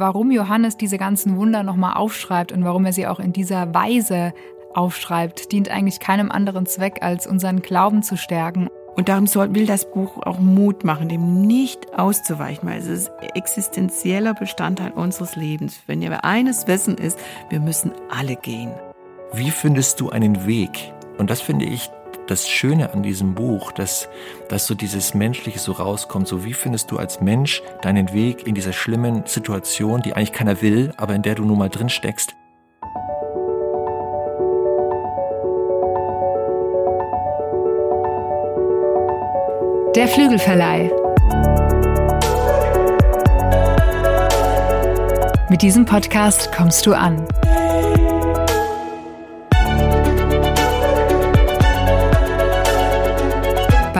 warum Johannes diese ganzen Wunder nochmal aufschreibt und warum er sie auch in dieser Weise aufschreibt, dient eigentlich keinem anderen Zweck, als unseren Glauben zu stärken. Und darum soll, will das Buch auch Mut machen, dem nicht auszuweichen, weil es ist existenzieller Bestandteil unseres Lebens. Wenn wir eines wissen ist, wir müssen alle gehen. Wie findest du einen Weg? Und das finde ich das Schöne an diesem Buch, dass, dass so dieses Menschliche so rauskommt. So wie findest du als Mensch deinen Weg in dieser schlimmen Situation, die eigentlich keiner will, aber in der du nun mal drin steckst? Der Flügelverleih. Mit diesem Podcast kommst du an.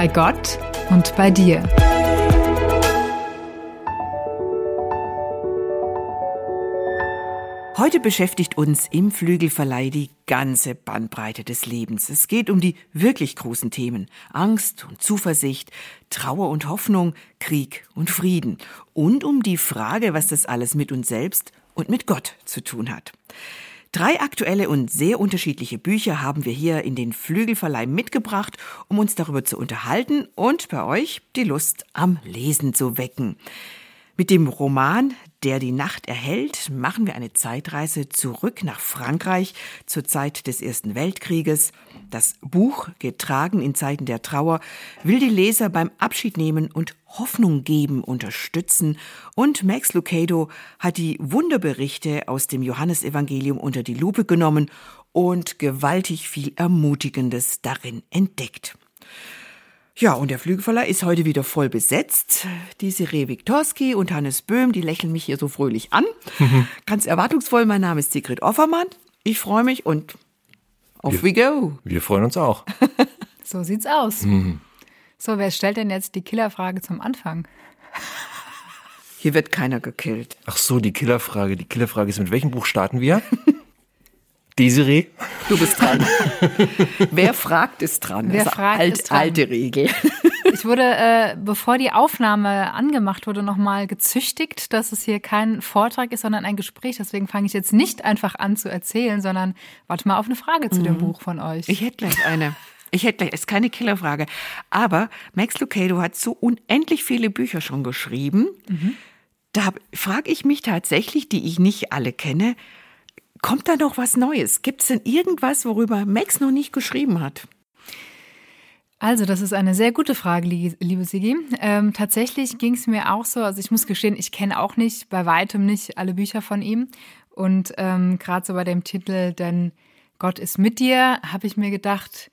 Bei Gott und bei dir. Heute beschäftigt uns im Flügelverleih die ganze Bandbreite des Lebens. Es geht um die wirklich großen Themen. Angst und Zuversicht, Trauer und Hoffnung, Krieg und Frieden. Und um die Frage, was das alles mit uns selbst und mit Gott zu tun hat. Drei aktuelle und sehr unterschiedliche Bücher haben wir hier in den Flügelverleih mitgebracht, um uns darüber zu unterhalten und bei euch die Lust am Lesen zu wecken. Mit dem Roman Der die Nacht erhält machen wir eine Zeitreise zurück nach Frankreich zur Zeit des Ersten Weltkrieges. Das Buch, getragen in Zeiten der Trauer, will die Leser beim Abschied nehmen und Hoffnung geben, unterstützen. Und Max Lucado hat die Wunderberichte aus dem Johannesevangelium unter die Lupe genommen und gewaltig viel Ermutigendes darin entdeckt. Ja, und der Flügelverleih ist heute wieder voll besetzt. Die Siree Wiktorski und Hannes Böhm, die lächeln mich hier so fröhlich an. Mhm. Ganz erwartungsvoll, mein Name ist Sigrid Offermann. Ich freue mich und off we go. Wir freuen uns auch. so sieht's aus. Mhm. So, wer stellt denn jetzt die Killerfrage zum Anfang? Hier wird keiner gekillt. Ach so, die Killerfrage. Die Killerfrage ist, mit welchem Buch starten wir? Desiree? Du bist dran. Wer fragt, ist dran. Wer fragt, alt, ist dran. Alte Regel. Ich wurde, äh, bevor die Aufnahme angemacht wurde, nochmal gezüchtigt, dass es hier kein Vortrag ist, sondern ein Gespräch. Deswegen fange ich jetzt nicht einfach an zu erzählen, sondern warte mal auf eine Frage zu mhm. dem Buch von euch. Ich hätte gleich eine. Ich hätte gleich, ist keine Killerfrage. Aber Max Lucado hat so unendlich viele Bücher schon geschrieben. Mhm. Da frage ich mich tatsächlich, die ich nicht alle kenne, Kommt da noch was Neues? Gibt es denn irgendwas, worüber Max noch nicht geschrieben hat? Also, das ist eine sehr gute Frage, liebe Sigi. Ähm, tatsächlich ging es mir auch so, also ich muss gestehen, ich kenne auch nicht, bei weitem nicht alle Bücher von ihm. Und ähm, gerade so bei dem Titel, denn Gott ist mit dir, habe ich mir gedacht,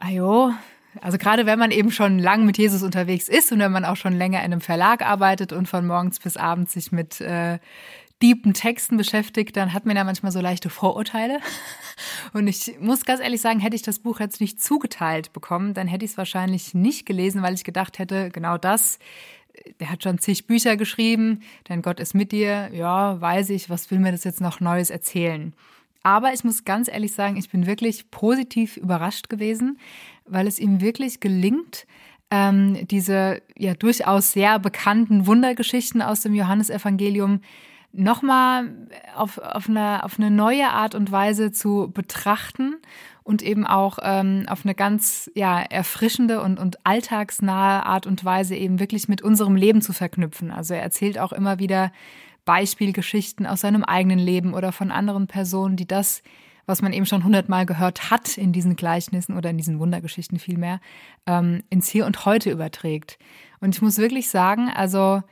ajo, also gerade wenn man eben schon lang mit Jesus unterwegs ist und wenn man auch schon länger in einem Verlag arbeitet und von morgens bis abends sich mit äh, deepen Texten beschäftigt, dann hat man ja manchmal so leichte Vorurteile. Und ich muss ganz ehrlich sagen, hätte ich das Buch jetzt nicht zugeteilt bekommen, dann hätte ich es wahrscheinlich nicht gelesen, weil ich gedacht hätte, genau das, der hat schon zig Bücher geschrieben, dein Gott ist mit dir, ja, weiß ich, was will mir das jetzt noch Neues erzählen? Aber ich muss ganz ehrlich sagen, ich bin wirklich positiv überrascht gewesen, weil es ihm wirklich gelingt, ähm, diese ja durchaus sehr bekannten Wundergeschichten aus dem Johannesevangelium nochmal auf, auf, eine, auf eine neue Art und Weise zu betrachten und eben auch ähm, auf eine ganz ja, erfrischende und, und alltagsnahe Art und Weise eben wirklich mit unserem Leben zu verknüpfen. Also er erzählt auch immer wieder Beispielgeschichten aus seinem eigenen Leben oder von anderen Personen, die das, was man eben schon hundertmal gehört hat in diesen Gleichnissen oder in diesen Wundergeschichten vielmehr, ähm, ins Hier und Heute überträgt. Und ich muss wirklich sagen, also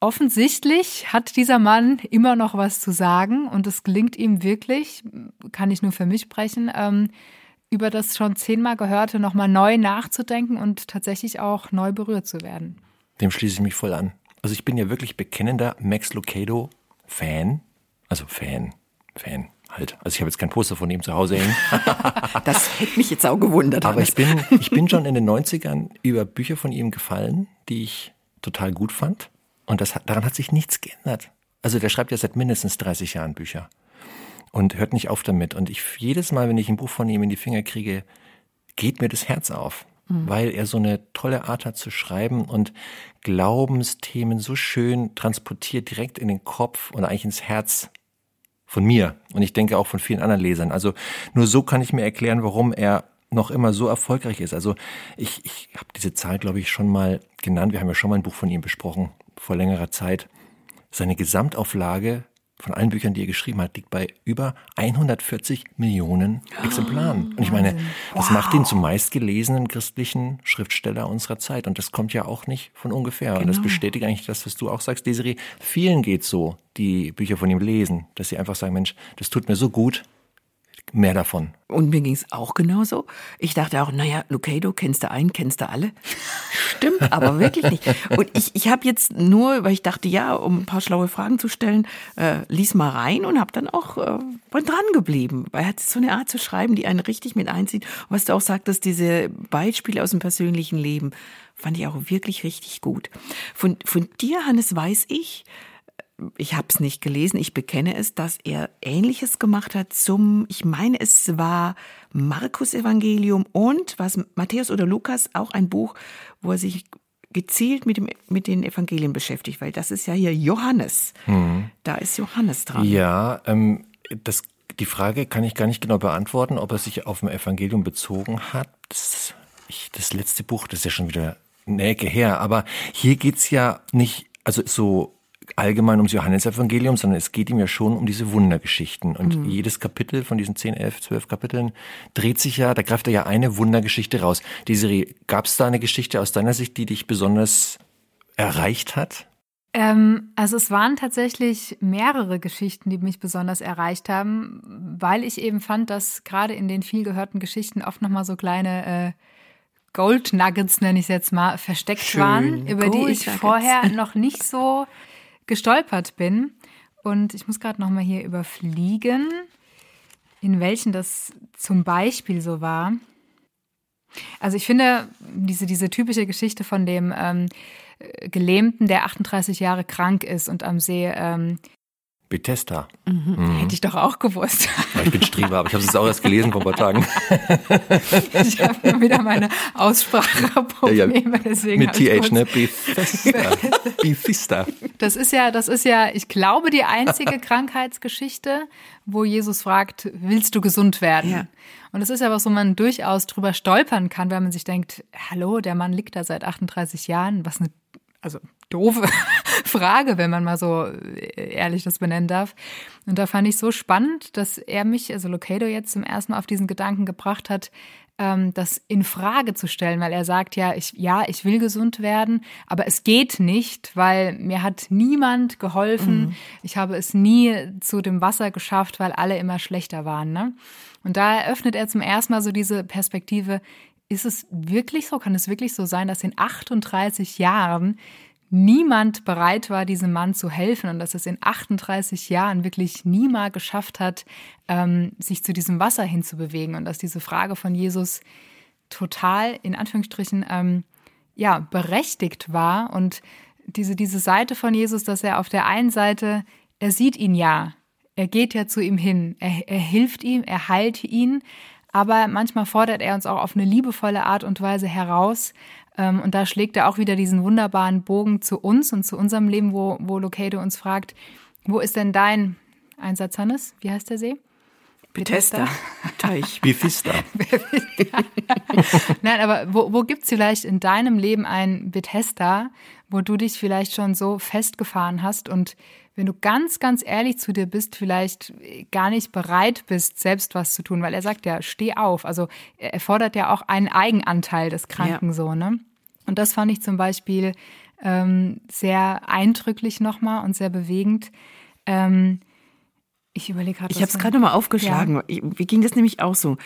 Offensichtlich hat dieser Mann immer noch was zu sagen und es gelingt ihm wirklich, kann ich nur für mich sprechen, ähm, über das schon zehnmal Gehörte nochmal neu nachzudenken und tatsächlich auch neu berührt zu werden. Dem schließe ich mich voll an. Also ich bin ja wirklich bekennender Max Lucado-Fan. Also Fan, Fan halt. Also ich habe jetzt kein Poster von ihm zu Hause hängen. das hätte mich jetzt auch gewundert. Aber ich bin, ich bin schon in den 90ern über Bücher von ihm gefallen, die ich total gut fand. Und das, daran hat sich nichts geändert. Also der schreibt ja seit mindestens 30 Jahren Bücher und hört nicht auf damit. Und ich jedes Mal, wenn ich ein Buch von ihm in die Finger kriege, geht mir das Herz auf. mhm. weil er so eine tolle Art hat zu schreiben und Glaubensthemen so schön transportiert direkt in den Kopf und eigentlich ins Herz von mir und ich denke auch von vielen anderen Lesern. Also nur so kann ich mir erklären, warum er noch immer so erfolgreich ist. Also ich, ich habe diese Zahl, glaube ich, schon mal genannt. Wir haben ja schon mal ein Buch von ihm besprochen vor längerer Zeit. Seine Gesamtauflage von allen Büchern, die er geschrieben hat, liegt bei über 140 Millionen Exemplaren. Und ich meine, das wow. macht ihn zum meistgelesenen christlichen Schriftsteller unserer Zeit. Und das kommt ja auch nicht von ungefähr. Genau. Und das genau. bestätigt eigentlich das, was du auch sagst, Desiree. Vielen geht so, die Bücher von ihm lesen, dass sie einfach sagen, Mensch, das tut mir so gut, mehr davon. Und mir ging es auch genauso. Ich dachte auch, naja, Lucado, kennst du einen, kennst du alle? Stimmt aber wirklich nicht. Und ich, ich habe jetzt nur, weil ich dachte, ja, um ein paar schlaue Fragen zu stellen, äh, lies mal rein und habe dann auch äh, dran geblieben. Weil er hat so eine Art zu schreiben, die einen richtig mit einzieht. Und was du auch sagtest, diese Beispiele aus dem persönlichen Leben, fand ich auch wirklich richtig gut. Von, von dir, Hannes, weiß ich, ich habe es nicht gelesen, ich bekenne es, dass er Ähnliches gemacht hat zum, ich meine, es war Markus Evangelium und was Matthäus oder Lukas, auch ein Buch, wo er sich gezielt mit, dem, mit den Evangelien beschäftigt, weil das ist ja hier Johannes. Mhm. Da ist Johannes dran. Ja, ähm, das, die Frage kann ich gar nicht genau beantworten, ob er sich auf ein Evangelium bezogen hat. Das, ich, das letzte Buch, das ist ja schon wieder eine Ecke her, aber hier geht's ja nicht, also so allgemein ums Johannesevangelium, sondern es geht ihm ja schon um diese Wundergeschichten. Und mhm. jedes Kapitel von diesen 10, 11, 12 Kapiteln dreht sich ja, da greift er ja eine Wundergeschichte raus. Desiree, gab es da eine Geschichte aus deiner Sicht, die dich besonders erreicht hat? Ähm, also es waren tatsächlich mehrere Geschichten, die mich besonders erreicht haben, weil ich eben fand, dass gerade in den viel gehörten Geschichten oft nochmal so kleine äh, Gold Nuggets, nenne ich es jetzt mal, versteckt Schön. waren, über Gold die ich vorher noch nicht so gestolpert bin. Und ich muss gerade noch mal hier überfliegen, in welchen das zum Beispiel so war. Also ich finde diese, diese typische Geschichte von dem ähm, Gelähmten, der 38 Jahre krank ist und am See ähm, Bethesda. Mhm. Mhm. Hätte ich doch auch gewusst. Ja, ich bin Streber, aber ich habe es auch erst gelesen vor ein paar Tagen. ich habe wieder meine Ausspracheprobleme, ja, ja. deswegen. Mit TH, ne? Bethesda. Bethesda. Das ist ja, das ist ja, ich glaube, die einzige Krankheitsgeschichte, wo Jesus fragt, willst du gesund werden? Ja. Und das ist ja was, wo man durchaus drüber stolpern kann, weil man sich denkt, hallo, der Mann liegt da seit 38 Jahren, was eine also doofe Frage, wenn man mal so äh, ehrlich das benennen darf. Und da fand ich so spannend, dass er mich, also Locado jetzt zum ersten Mal auf diesen Gedanken gebracht hat, ähm, das in Frage zu stellen, weil er sagt ja, ich, ja, ich will gesund werden, aber es geht nicht, weil mir hat niemand geholfen. Mhm. Ich habe es nie zu dem Wasser geschafft, weil alle immer schlechter waren. Ne? Und da eröffnet er zum ersten Mal so diese Perspektive, ist es wirklich so, kann es wirklich so sein, dass in 38 Jahren niemand bereit war, diesem Mann zu helfen und dass es in 38 Jahren wirklich niemand geschafft hat, ähm, sich zu diesem Wasser hinzubewegen und dass diese Frage von Jesus total in Anführungsstrichen ähm, ja berechtigt war und diese diese Seite von Jesus, dass er auf der einen Seite er sieht ihn ja, er geht ja zu ihm hin, er, er hilft ihm, er heilt ihn, aber manchmal fordert er uns auch auf eine liebevolle Art und Weise heraus. Ähm, und da schlägt er auch wieder diesen wunderbaren Bogen zu uns und zu unserem Leben, wo, wo Locado uns fragt, wo ist denn dein Einsatz, Hannes? Wie heißt der See? Bethesda. Teich. Bethesda. Nein, aber wo, wo gibt es vielleicht in deinem Leben ein Bethesda, wo du dich vielleicht schon so festgefahren hast und wenn du ganz, ganz ehrlich zu dir bist, vielleicht gar nicht bereit bist, selbst was zu tun, weil er sagt ja, steh auf. Also er fordert ja auch einen Eigenanteil des Kranken ja. so, ne? Und das fand ich zum Beispiel ähm, sehr eindrücklich nochmal und sehr bewegend. Ähm, ich überlege gerade. Ich habe es gerade nochmal aufgeschlagen. Ja. Wie ging das nämlich auch so?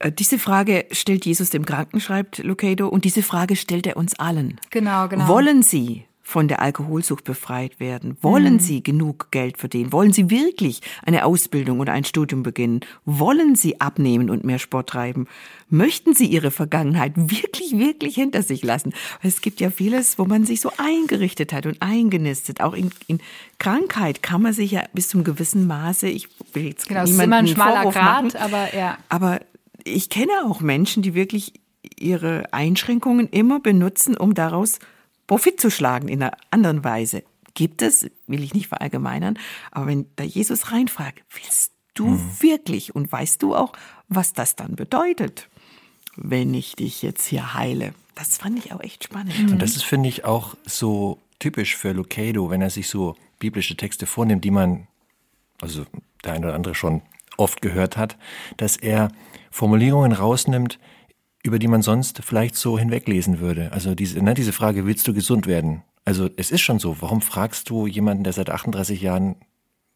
Äh, diese Frage stellt Jesus dem Kranken, schreibt Lucado, und diese Frage stellt er uns allen. Genau, genau. Wollen Sie von der Alkoholsucht befreit werden? Wollen mhm. Sie genug Geld verdienen? Wollen Sie wirklich eine Ausbildung oder ein Studium beginnen? Wollen Sie abnehmen und mehr Sport treiben? Möchten Sie Ihre Vergangenheit wirklich, wirklich hinter sich lassen? Es gibt ja vieles, wo man sich so eingerichtet hat und eingenistet. Auch in, in Krankheit kann man sich ja bis zum gewissen Maße, ich will jetzt genau, niemanden ist immer ein schmaler Grad, aber ja. Aber ich kenne auch Menschen, die wirklich ihre Einschränkungen immer benutzen, um daraus Profit zu schlagen in einer anderen Weise. Gibt es, will ich nicht verallgemeinern, aber wenn da Jesus reinfragt, willst du mhm. wirklich und weißt du auch, was das dann bedeutet, wenn ich dich jetzt hier heile? Das fand ich auch echt spannend. Und das ist, finde ich, auch so typisch für Lucado, wenn er sich so biblische Texte vornimmt, die man, also der eine oder andere schon oft gehört hat, dass er Formulierungen rausnimmt, über die man sonst vielleicht so hinweglesen würde. Also diese, ne, diese Frage, willst du gesund werden? Also es ist schon so, warum fragst du jemanden, der seit 38 Jahren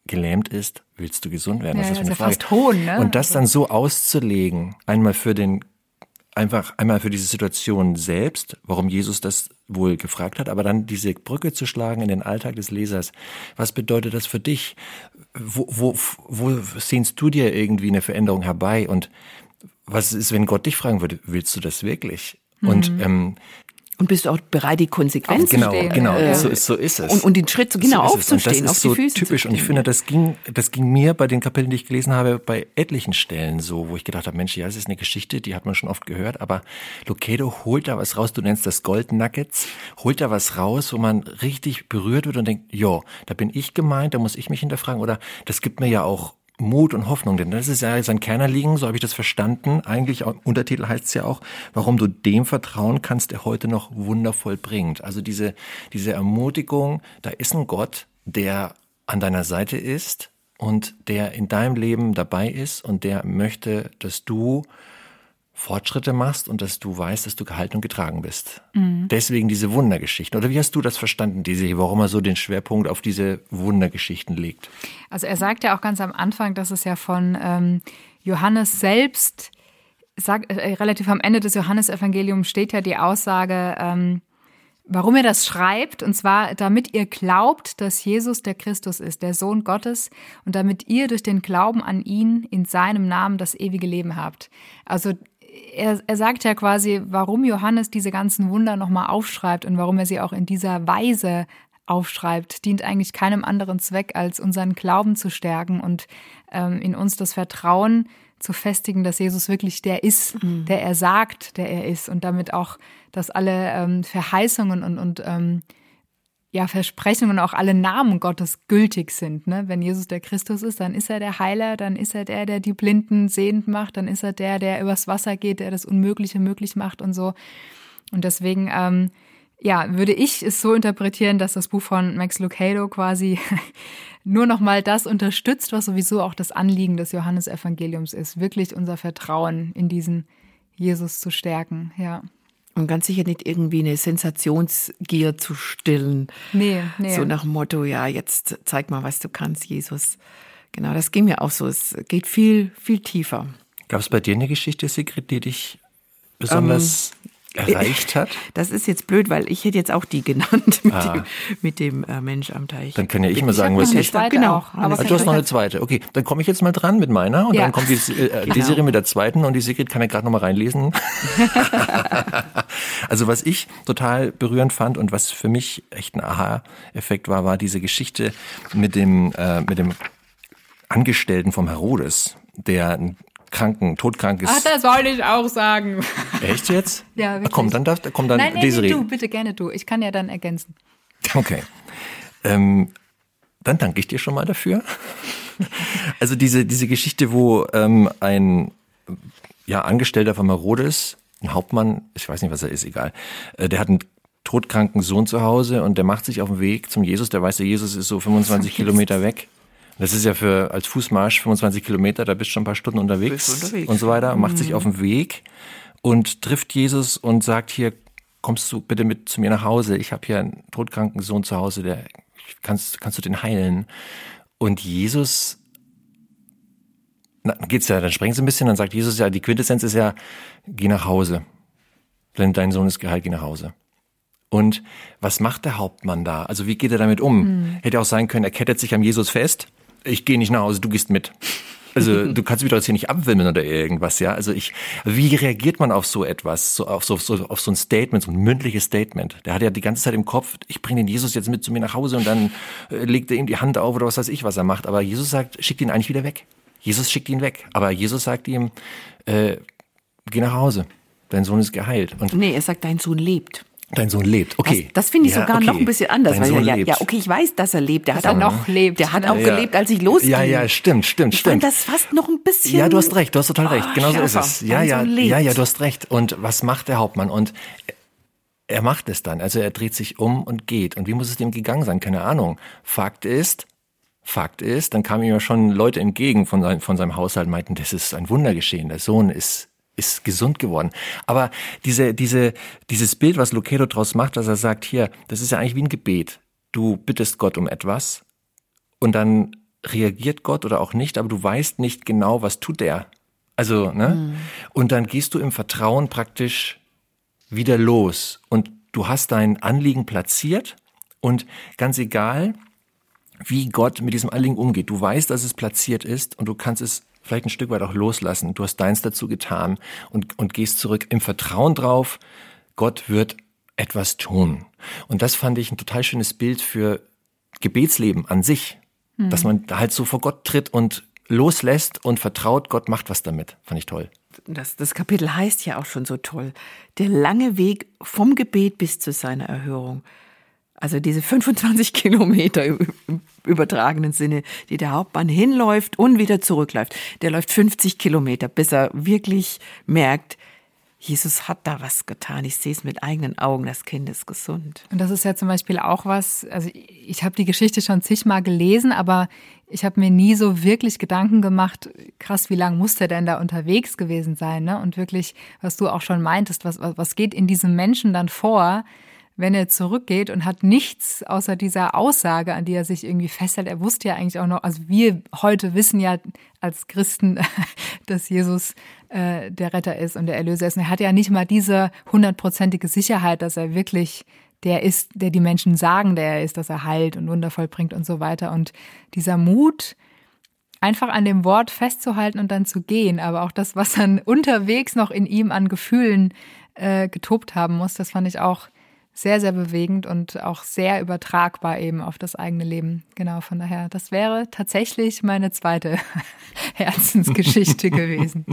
gelähmt ist, willst du gesund werden? Ja, das ist das eine ist Frage. fast hohn, ne? Und das dann so auszulegen, einmal für den einfach einmal für diese Situation selbst, warum Jesus das wohl gefragt hat, aber dann diese Brücke zu schlagen in den Alltag des Lesers. Was bedeutet das für dich? Wo, wo, wo sehnst du dir irgendwie eine Veränderung herbei? Und was ist, wenn Gott dich fragen würde, willst du das wirklich? Und Mhm. ähm, Und bist du auch bereit, die Konsequenzen genau, Aufzustehen, genau, ja. so, ist- so ist es. und, und den Schritt so genau so es. Und aufzustehen, das auf ist die so Füße typisch. zu Und ich finde, das ging, das ging mir bei den Kapiteln, die ich gelesen habe, bei etlichen Stellen so, wo ich gedacht habe, Mensch, ja, das ist eine Geschichte, die hat man schon oft gehört, aber Lokedo holt da was raus, du nennst das Gold Nuggets, holt da was raus, wo man richtig berührt wird und denkt, jo, da bin ich gemeint, da muss ich mich hinterfragen oder das gibt mir ja auch Mut und Hoffnung, denn das ist ja sein Kernerliegen, so habe ich das verstanden. Eigentlich, auch, Untertitel heißt es ja auch, warum du dem vertrauen kannst, der heute noch wundervoll bringt. Also diese, diese Ermutigung, da ist ein Gott, der an deiner Seite ist und der in deinem Leben dabei ist und der möchte, dass du Fortschritte machst und dass du weißt, dass du gehalten und getragen bist. Deswegen diese Wundergeschichten. Oder wie hast du das verstanden, diese, warum er so den Schwerpunkt auf diese Wundergeschichten legt? Also er sagt ja auch ganz am Anfang, dass es ja von ähm, Johannes selbst, sagt, äh, relativ am Ende des Johannesevangeliums steht ja die Aussage, ähm, warum er das schreibt, und zwar damit ihr glaubt, dass Jesus der Christus ist, der Sohn Gottes, und damit ihr durch den Glauben an ihn in seinem Namen das ewige Leben habt. Also er, er sagt ja quasi, warum Johannes diese ganzen Wunder nochmal aufschreibt und warum er sie auch in dieser Weise aufschreibt, dient eigentlich keinem anderen Zweck, als unseren Glauben zu stärken und ähm, in uns das Vertrauen zu festigen, dass Jesus wirklich der ist, der er sagt, der er ist und damit auch, dass alle ähm, Verheißungen und, und ähm, ja, Versprechungen und auch alle Namen Gottes gültig sind. Ne? Wenn Jesus der Christus ist, dann ist er der Heiler, dann ist er der, der die Blinden sehend macht, dann ist er der, der übers Wasser geht, der das Unmögliche möglich macht und so. Und deswegen, ähm, ja, würde ich es so interpretieren, dass das Buch von Max Lucado quasi nur nochmal das unterstützt, was sowieso auch das Anliegen des Johannesevangeliums ist, wirklich unser Vertrauen in diesen Jesus zu stärken, ja. Und ganz sicher nicht irgendwie eine Sensationsgier zu stillen. Nee, nee. So nach dem Motto, ja, jetzt zeig mal, was du kannst, Jesus. Genau, das ging mir auch so. Es geht viel, viel tiefer. Gab es bei dir eine Geschichte, Sigrid, die dich besonders erreicht hat? Das ist jetzt blöd, weil ich hätte jetzt auch die genannt mit Ah. dem, mit dem äh, Mensch am Teich. Dann kann ja ich mal sagen, was ich. zweite Genau, auch, aber du hast noch eine zweite. Okay, dann komme ich jetzt mal dran mit meiner und Ja. dann kommt die, äh, die Genau. Serie mit der zweiten und die Sigrid kann ja gerade noch mal reinlesen. also was ich total berührend fand und was für mich echt ein Aha-Effekt war, war diese Geschichte mit dem, äh, mit dem Angestellten vom Herodes, der kranken, todkrankes. Ach, das wollte ich auch sagen. Echt jetzt? Ja, Ach, wirklich. komm, dann darf, komm dann Nein, nein, Desiree. nee, du, bitte gerne du. Ich kann ja dann ergänzen. Okay. Ähm, dann danke ich dir schon mal dafür. Also diese, diese Geschichte, wo ähm, ein ja, Angestellter von Herodes, ein Hauptmann, ich weiß nicht, was er ist, egal, äh, der hat einen todkranken Sohn zu Hause und der macht sich auf den Weg zum Jesus. Der weiß, der Jesus ist so 25 Kilometer weg. Das ist ja für als Fußmarsch 25 Kilometer, da bist du schon ein paar Stunden unterwegs, unterwegs. und so weiter, macht sich auf den Weg und trifft Jesus und sagt hier, kommst du bitte mit zu mir nach Hause? Ich habe hier einen todkranken Sohn zu Hause, der kannst kannst du den heilen? Und Jesus na, dann geht's ja, dann sprengen sie ein bisschen, dann sagt Jesus ja, die Quintessenz ist ja, geh nach Hause. Denn dein Sohn ist geheilt, geh nach Hause. Und was macht der Hauptmann da? Also wie geht er damit um? Hätte auch sein können, er kettet sich am Jesus fest. Ich gehe nicht nach Hause, du gehst mit. Also du kannst mich doch jetzt hier nicht abwimmeln oder irgendwas, ja. Also ich, wie reagiert man auf so etwas, so auf so, so auf so ein Statement, so ein mündliches Statement? Der hat ja die ganze Zeit im Kopf, ich bringe den Jesus jetzt mit zu mir nach Hause und dann äh, legt er ihm die Hand auf oder was weiß ich, was er macht. Aber Jesus sagt, schickt ihn eigentlich wieder weg. Jesus schickt ihn weg. Aber Jesus sagt ihm, äh, geh nach Hause. dein Sohn ist geheilt. Und nee, er sagt, dein Sohn lebt. Dein Sohn lebt, okay. Das, das finde ich ja, sogar okay. noch ein bisschen anders. Dein Sohn ja, lebt. ja, okay, ich weiß, dass er lebt. Der dass hat auch, noch lebt. Der hat auch Ja. gelebt, als ich losging. Ja, ja, stimmt, stimmt, ich stimmt. fand das fast noch ein bisschen. Ja, du hast recht, du hast total recht. Oh, Genau so ist es. Ja, ja, lebt. ja, ja, du hast recht. Und was macht der Hauptmann? Und er macht es dann. Also er dreht sich um und geht. Und wie muss es dem gegangen sein? Keine Ahnung. Fakt ist, Fakt ist, dann kamen ihm ja schon Leute entgegen von, sein, von seinem Haushalt, meinten, das ist ein Wunder geschehen. Der Sohn ist ist gesund geworden. Aber diese, diese, dieses Bild, was Lucero draus macht, dass er sagt, hier, das ist ja eigentlich wie ein Gebet. Du bittest Gott um etwas und dann reagiert Gott oder auch nicht, aber du weißt nicht genau, was tut der. Also, ne? Und dann gehst du im Vertrauen praktisch wieder los und du hast dein Anliegen platziert und ganz egal, wie Gott mit diesem Anliegen umgeht, du weißt, dass es platziert ist und du kannst es vielleicht ein Stück weit auch loslassen. Du hast deins dazu getan und, und gehst zurück im Vertrauen drauf, Gott wird etwas tun. Und das fand ich ein total schönes Bild für Gebetsleben an sich, dass man halt so vor Gott tritt und loslässt und vertraut, Gott macht was damit. Fand ich toll. Das, das Kapitel heißt ja auch schon so toll. Der lange Weg vom Gebet bis zu seiner Erhörung. Also diese 25 Kilometer im übertragenen Sinne, die der Hauptmann hinläuft und wieder zurückläuft. Der läuft 50 Kilometer, bis er wirklich merkt, Jesus hat da was getan. Ich sehe es mit eigenen Augen, das Kind ist gesund. Und das ist ja zum Beispiel auch was, also ich habe die Geschichte schon zigmal gelesen, aber ich habe mir nie so wirklich Gedanken gemacht, krass, wie lange muss der denn da unterwegs gewesen sein? Ne? Und wirklich, was du auch schon meintest, was, was geht in diesem Menschen dann vor, wenn er zurückgeht und hat nichts außer dieser Aussage, an die er sich irgendwie festhält. Er wusste ja eigentlich auch noch, also wir heute wissen ja als Christen, dass Jesus äh, der Retter ist und der Erlöser ist. Und er hat ja nicht mal diese hundertprozentige Sicherheit, dass er wirklich der ist, der die Menschen sagen, der er ist, dass er heilt und wundervoll bringt und so weiter. Und dieser Mut, einfach an dem Wort festzuhalten und dann zu gehen, aber auch das, was dann unterwegs noch in ihm an Gefühlen äh, getobt haben muss, das fand ich auch sehr, sehr bewegend und auch sehr übertragbar eben auf das eigene Leben. Genau, von daher, das wäre tatsächlich meine zweite Herzensgeschichte gewesen.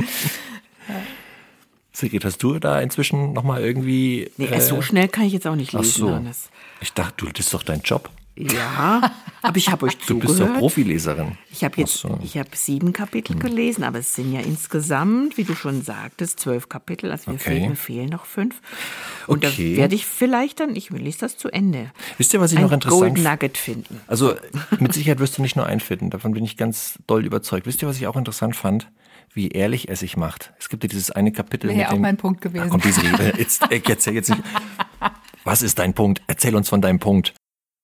Sigrid, hast du da inzwischen nochmal irgendwie... Nee, äh, so schnell kann ich jetzt auch nicht ach lesen. so. Hannes. Ich dachte, du, das ist doch dein Job. Ja, aber ich habe euch Du zugehört. bist doch Profileserin. Ich habe jetzt, Ach so. ich habe sieben Kapitel gelesen, aber es sind ja insgesamt, wie du schon sagtest, zwölf Kapitel. Also mir, Okay. fehlen, mir fehlen noch fünf. Und Okay. da werde ich vielleicht dann, ich lese das zu Ende. Wisst ihr, was ich noch interessant Golden Nugget finden. Also mit Sicherheit wirst du nicht nur einfinden, davon bin ich ganz doll überzeugt. Wisst ihr, was ich auch interessant fand? Wie ehrlich er sich macht. Es gibt ja dieses eine Kapitel Wäre mit auch dem, mein Punkt gewesen. Da kommt diese Rede. Jetzt, jetzt, jetzt nicht. Was ist dein Punkt? Erzähl uns von deinem Punkt.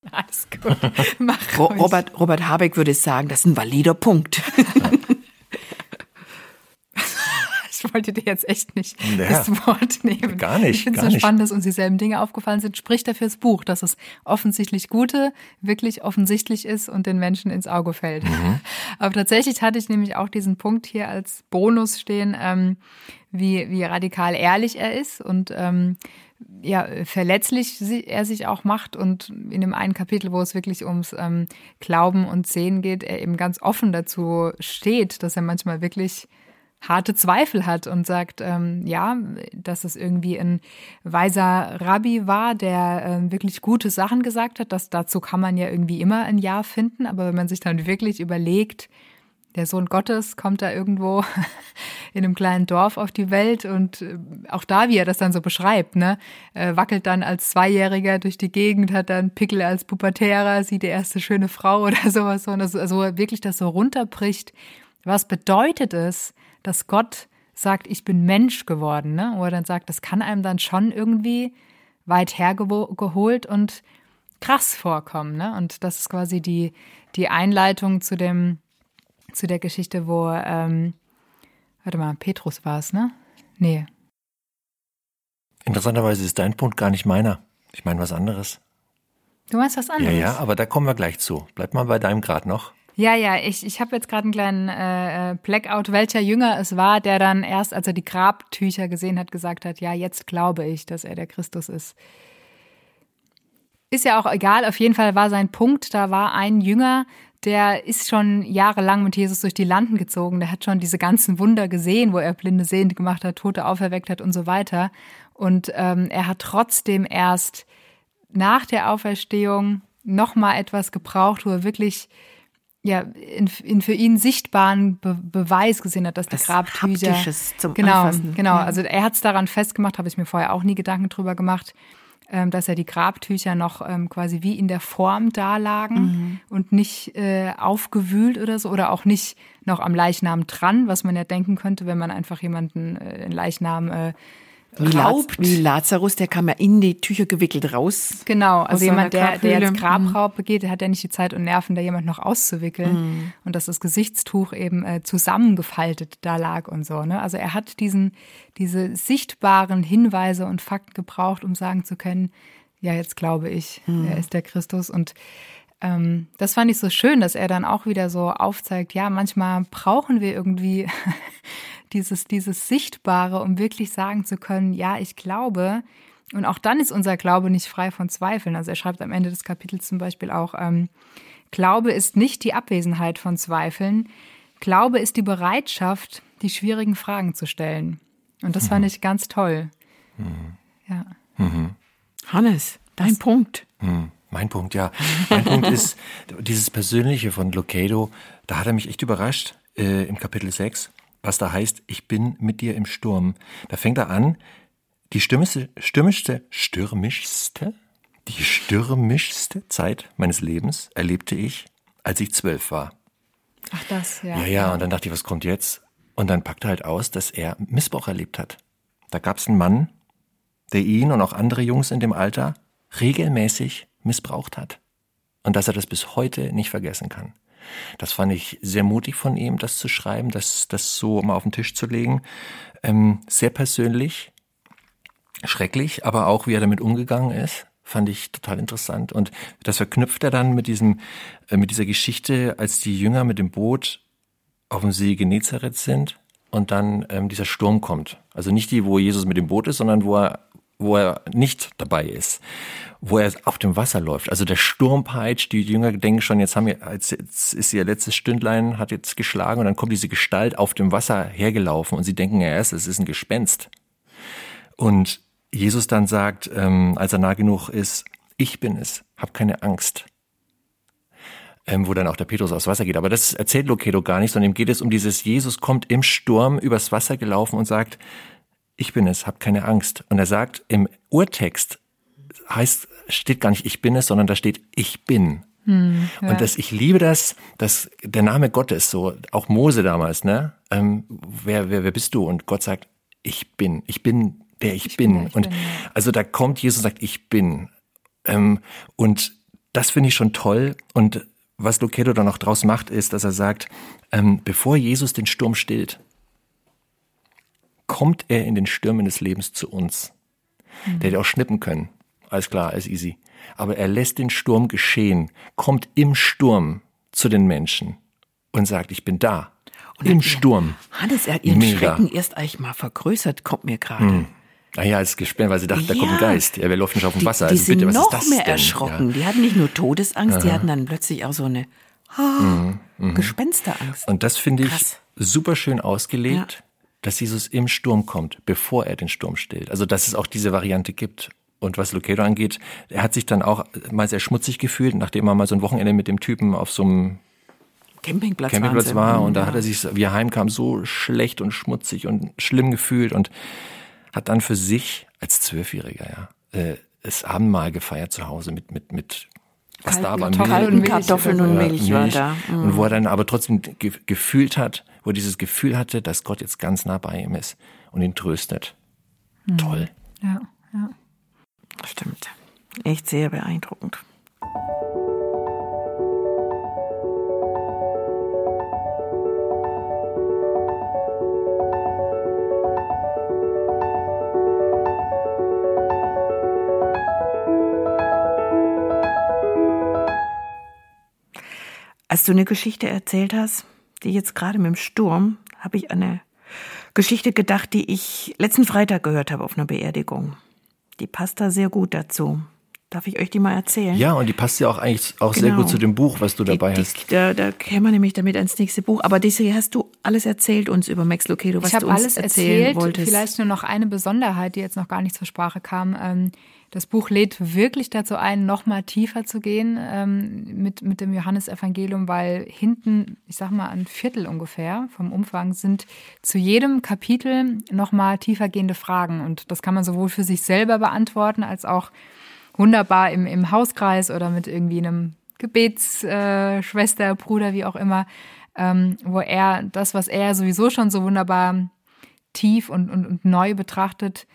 Alles gut. Mach Ro ruhig. Robert, Robert Habeck würde sagen, das ist ein valider Punkt. Ich wollte dir jetzt echt nicht Ja. das Wort nehmen. Gar nicht, Ich finde es so spannend, dass uns dieselben Dinge aufgefallen sind. Spricht dafür das Buch, dass es offensichtlich Gute wirklich offensichtlich ist und den Menschen ins Auge fällt. Mhm. Aber tatsächlich hatte ich nämlich auch diesen Punkt hier als Bonus stehen, ähm, wie, wie radikal ehrlich er ist und ähm, ja, verletzlich er sich auch macht und in dem einen Kapitel, wo es wirklich ums ähm, Glauben und Sehen geht, er eben ganz offen dazu steht, dass er manchmal wirklich harte Zweifel hat und sagt, ähm, ja, dass es irgendwie ein weiser Rabbi war, der ähm, wirklich gute Sachen gesagt hat. Das, dazu kann man ja irgendwie immer ein Ja finden, aber wenn man sich dann wirklich überlegt, der Sohn Gottes kommt da irgendwo in einem kleinen Dorf auf die Welt und äh, auch da, wie er das dann so beschreibt, ne, äh, wackelt dann als Zweijähriger durch die Gegend, hat dann Pickel als Pubertärer, sieht die erste schöne Frau oder sowas. Und das, also wirklich das so runterbricht. Was bedeutet es, dass Gott sagt, ich bin Mensch geworden, ne? Wo er dann sagt, das kann einem dann schon irgendwie weit hergeholt und krass vorkommen, ne? Und das ist quasi die, die Einleitung zu dem, zu der Geschichte, wo, ähm, warte mal, Petrus war es, ne? Nee. Interessanterweise ist dein Punkt gar nicht meiner. Ich meine was anderes. Du meinst was Ja, anderes? ja, aber da kommen wir gleich zu. Bleib mal bei deinem Grad noch. Ja, ja, ich, ich habe jetzt gerade einen kleinen äh, äh, Blackout, welcher Jünger es war, der dann erst, als er die Grabtücher gesehen hat, gesagt hat, ja, jetzt glaube ich, dass er der Christus ist. Ist ja auch egal, auf jeden Fall war sein Punkt, da war ein Jünger, der ist schon jahrelang mit Jesus durch die Landen gezogen. Der hat schon diese ganzen Wunder gesehen, wo er Blinde sehend gemacht hat, Tote auferweckt hat und so weiter. Und ähm, er hat trotzdem erst nach der Auferstehung nochmal etwas gebraucht, wo er wirklich ja, in, in für ihn sichtbaren Be Beweis gesehen hat, dass die Grabtücher zum genau, Anfassen. genau. Also er hat es daran festgemacht, habe ich mir vorher auch nie Gedanken drüber gemacht, ähm, dass er die Grabtücher noch ähm, quasi wie in der Form da lagen mhm. und nicht äh, aufgewühlt oder so oder auch nicht noch am Leichnam dran, was man ja denken könnte, wenn man einfach jemanden äh, den Leichnam äh, wie, Laz wie Lazarus, der kam ja in die Tücher gewickelt raus. Genau, also jemand, der, der jetzt Grabraub mhm. begeht, der hat ja nicht die Zeit und Nerven, da jemand noch auszuwickeln. Mhm. Und dass das Gesichtstuch eben äh, zusammengefaltet da lag und so. Ne? Also er hat diesen, diese sichtbaren Hinweise und Fakten gebraucht, um sagen zu können, ja, jetzt glaube ich, mhm. er ist der Christus. Und ähm, das fand ich so schön, dass er dann auch wieder so aufzeigt, ja, manchmal brauchen wir irgendwie dieses, dieses Sichtbare, um wirklich sagen zu können, ja, ich glaube. Und auch dann ist unser Glaube nicht frei von Zweifeln. Also er schreibt am Ende des Kapitels zum Beispiel auch, ähm, Glaube ist nicht die Abwesenheit von Zweifeln. Glaube ist die Bereitschaft, die schwierigen Fragen zu stellen. Und das mhm. fand ich ganz toll. Mhm. Ja. Mhm. Hannes, dein Was? Punkt. Mhm. Mein Punkt, ja. Mein Punkt ist dieses Persönliche von Locato, da hat er mich echt überrascht äh, im Kapitel 6 was da heißt, ich bin mit dir im Sturm. Da fängt er an, die stürmischste, stürmischste, stürmischste, die stürmischste Zeit meines Lebens erlebte ich, als ich zwölf war. Ach das, ja. Ja, ja, und dann dachte ich, was kommt jetzt? Und dann packte er halt aus, dass er Missbrauch erlebt hat. Da gab es einen Mann, der ihn und auch andere Jungs in dem Alter regelmäßig missbraucht hat. Und dass er das bis heute nicht vergessen kann. Das fand ich sehr mutig von ihm, das zu schreiben, das, das so mal auf den Tisch zu legen. Ähm, sehr persönlich, schrecklich, aber auch wie er damit umgegangen ist, fand ich total interessant. Und das verknüpft er dann mit diesem, äh, mit dieser Geschichte, als die Jünger mit dem Boot auf dem See Genezareth sind und dann ähm, dieser Sturm kommt. Also nicht die, wo Jesus mit dem Boot ist, sondern wo er wo er nicht dabei ist, wo er auf dem Wasser läuft. Also der Sturm peitscht, die Jünger denken schon, jetzt haben wir, jetzt ist ihr letztes Stündlein, hat jetzt geschlagen und dann kommt diese Gestalt auf dem Wasser hergelaufen und sie denken erst, es ist ein Gespenst. Und Jesus dann sagt, ähm, als er nah genug ist, ich bin es, hab keine Angst. Ähm, wo dann auch der Petrus aufs Wasser geht. Aber das erzählt Lokedo gar nicht, sondern ihm geht es um dieses, Jesus kommt im Sturm übers Wasser gelaufen und sagt, ich bin es, hab keine Angst. Und er sagt, im Urtext heißt, steht gar nicht ich bin es, sondern da steht ich bin. Hm, ja. Und das, ich liebe das, dass der Name Gottes, so auch Mose damals, ne? Ähm, wer, wer, wer bist du? Und Gott sagt, ich bin, ich bin der ich, ich bin. bin ich und bin, also da kommt Jesus und sagt, ich bin. Ähm, und das finde ich schon toll. Und was Loketo dann noch draus macht, ist, dass er sagt, ähm, bevor Jesus den Sturm stillt, kommt er in den Stürmen des Lebens zu uns. Mhm. Der hätte auch schnippen können. Alles klar, alles easy. Aber er lässt den Sturm geschehen, kommt im Sturm zu den Menschen und sagt, ich bin da. Und Im Sturm. Hannes, er hat ihren Mega. Schrecken erst eigentlich mal vergrößert, kommt mir gerade. Mhm. Naja, als Gespenst, weil sie dachten, da kommt ein Geist. Ja, wir laufen nicht auf dem die, Wasser. Die also bitte, sind noch mehr erschrocken. Ja. Die hatten nicht nur Todesangst, Aha. die hatten dann plötzlich auch so eine oh, mhm, mhm. Gespensterangst. Und das finde ich super schön ausgelegt. Ja dass Jesus im Sturm kommt, bevor er den Sturm stillt. Also dass es auch diese Variante gibt. Und was Locato angeht, er hat sich dann auch mal sehr schmutzig gefühlt, nachdem er mal so ein Wochenende mit dem Typen auf so einem Campingplatz, Campingplatz war. Und da hat er sich, wie er heimkam, so schlecht und schmutzig und schlimm gefühlt und hat dann für sich als Zwölfjähriger ja äh, das Abendmahl gefeiert zu Hause mit mit mit was da war, Milch, und Kartoffeln und Milch, Milch war da. Mhm. Und wo er dann aber trotzdem ge gefühlt hat, wo er dieses Gefühl hatte, dass Gott jetzt ganz nah bei ihm ist und ihn tröstet. Mhm. Toll. Ja, ja. Stimmt. Echt sehr beeindruckend. Als du eine Geschichte erzählt hast, die jetzt gerade mit dem Sturm, habe ich eine Geschichte gedacht, die ich letzten Freitag gehört habe auf einer Beerdigung. Die passt da sehr gut dazu. Darf ich euch die mal erzählen? Ja, und die passt ja auch eigentlich auch genau. sehr gut zu dem Buch, was du dabei die, hast. Die, da, da kämen wir nämlich damit ans nächste Buch. Aber Desiree, hast du alles erzählt uns über Max Lucado, was ich du uns alles erzählen erzählt. wolltest? Vielleicht nur noch eine Besonderheit, die jetzt noch gar nicht zur Sprache kam. Ähm, das Buch lädt wirklich dazu ein, noch mal tiefer zu gehen ähm, mit, mit dem Johannesevangelium, weil hinten, ich sag mal, ein Viertel ungefähr vom Umfang sind zu jedem Kapitel noch mal tiefergehende Fragen. Und das kann man sowohl für sich selber beantworten, als auch wunderbar im, im Hauskreis oder mit irgendwie einem Gebetsschwester, äh, Bruder, wie auch immer, ähm, wo er das, was er sowieso schon so wunderbar tief und, und, und neu betrachtet,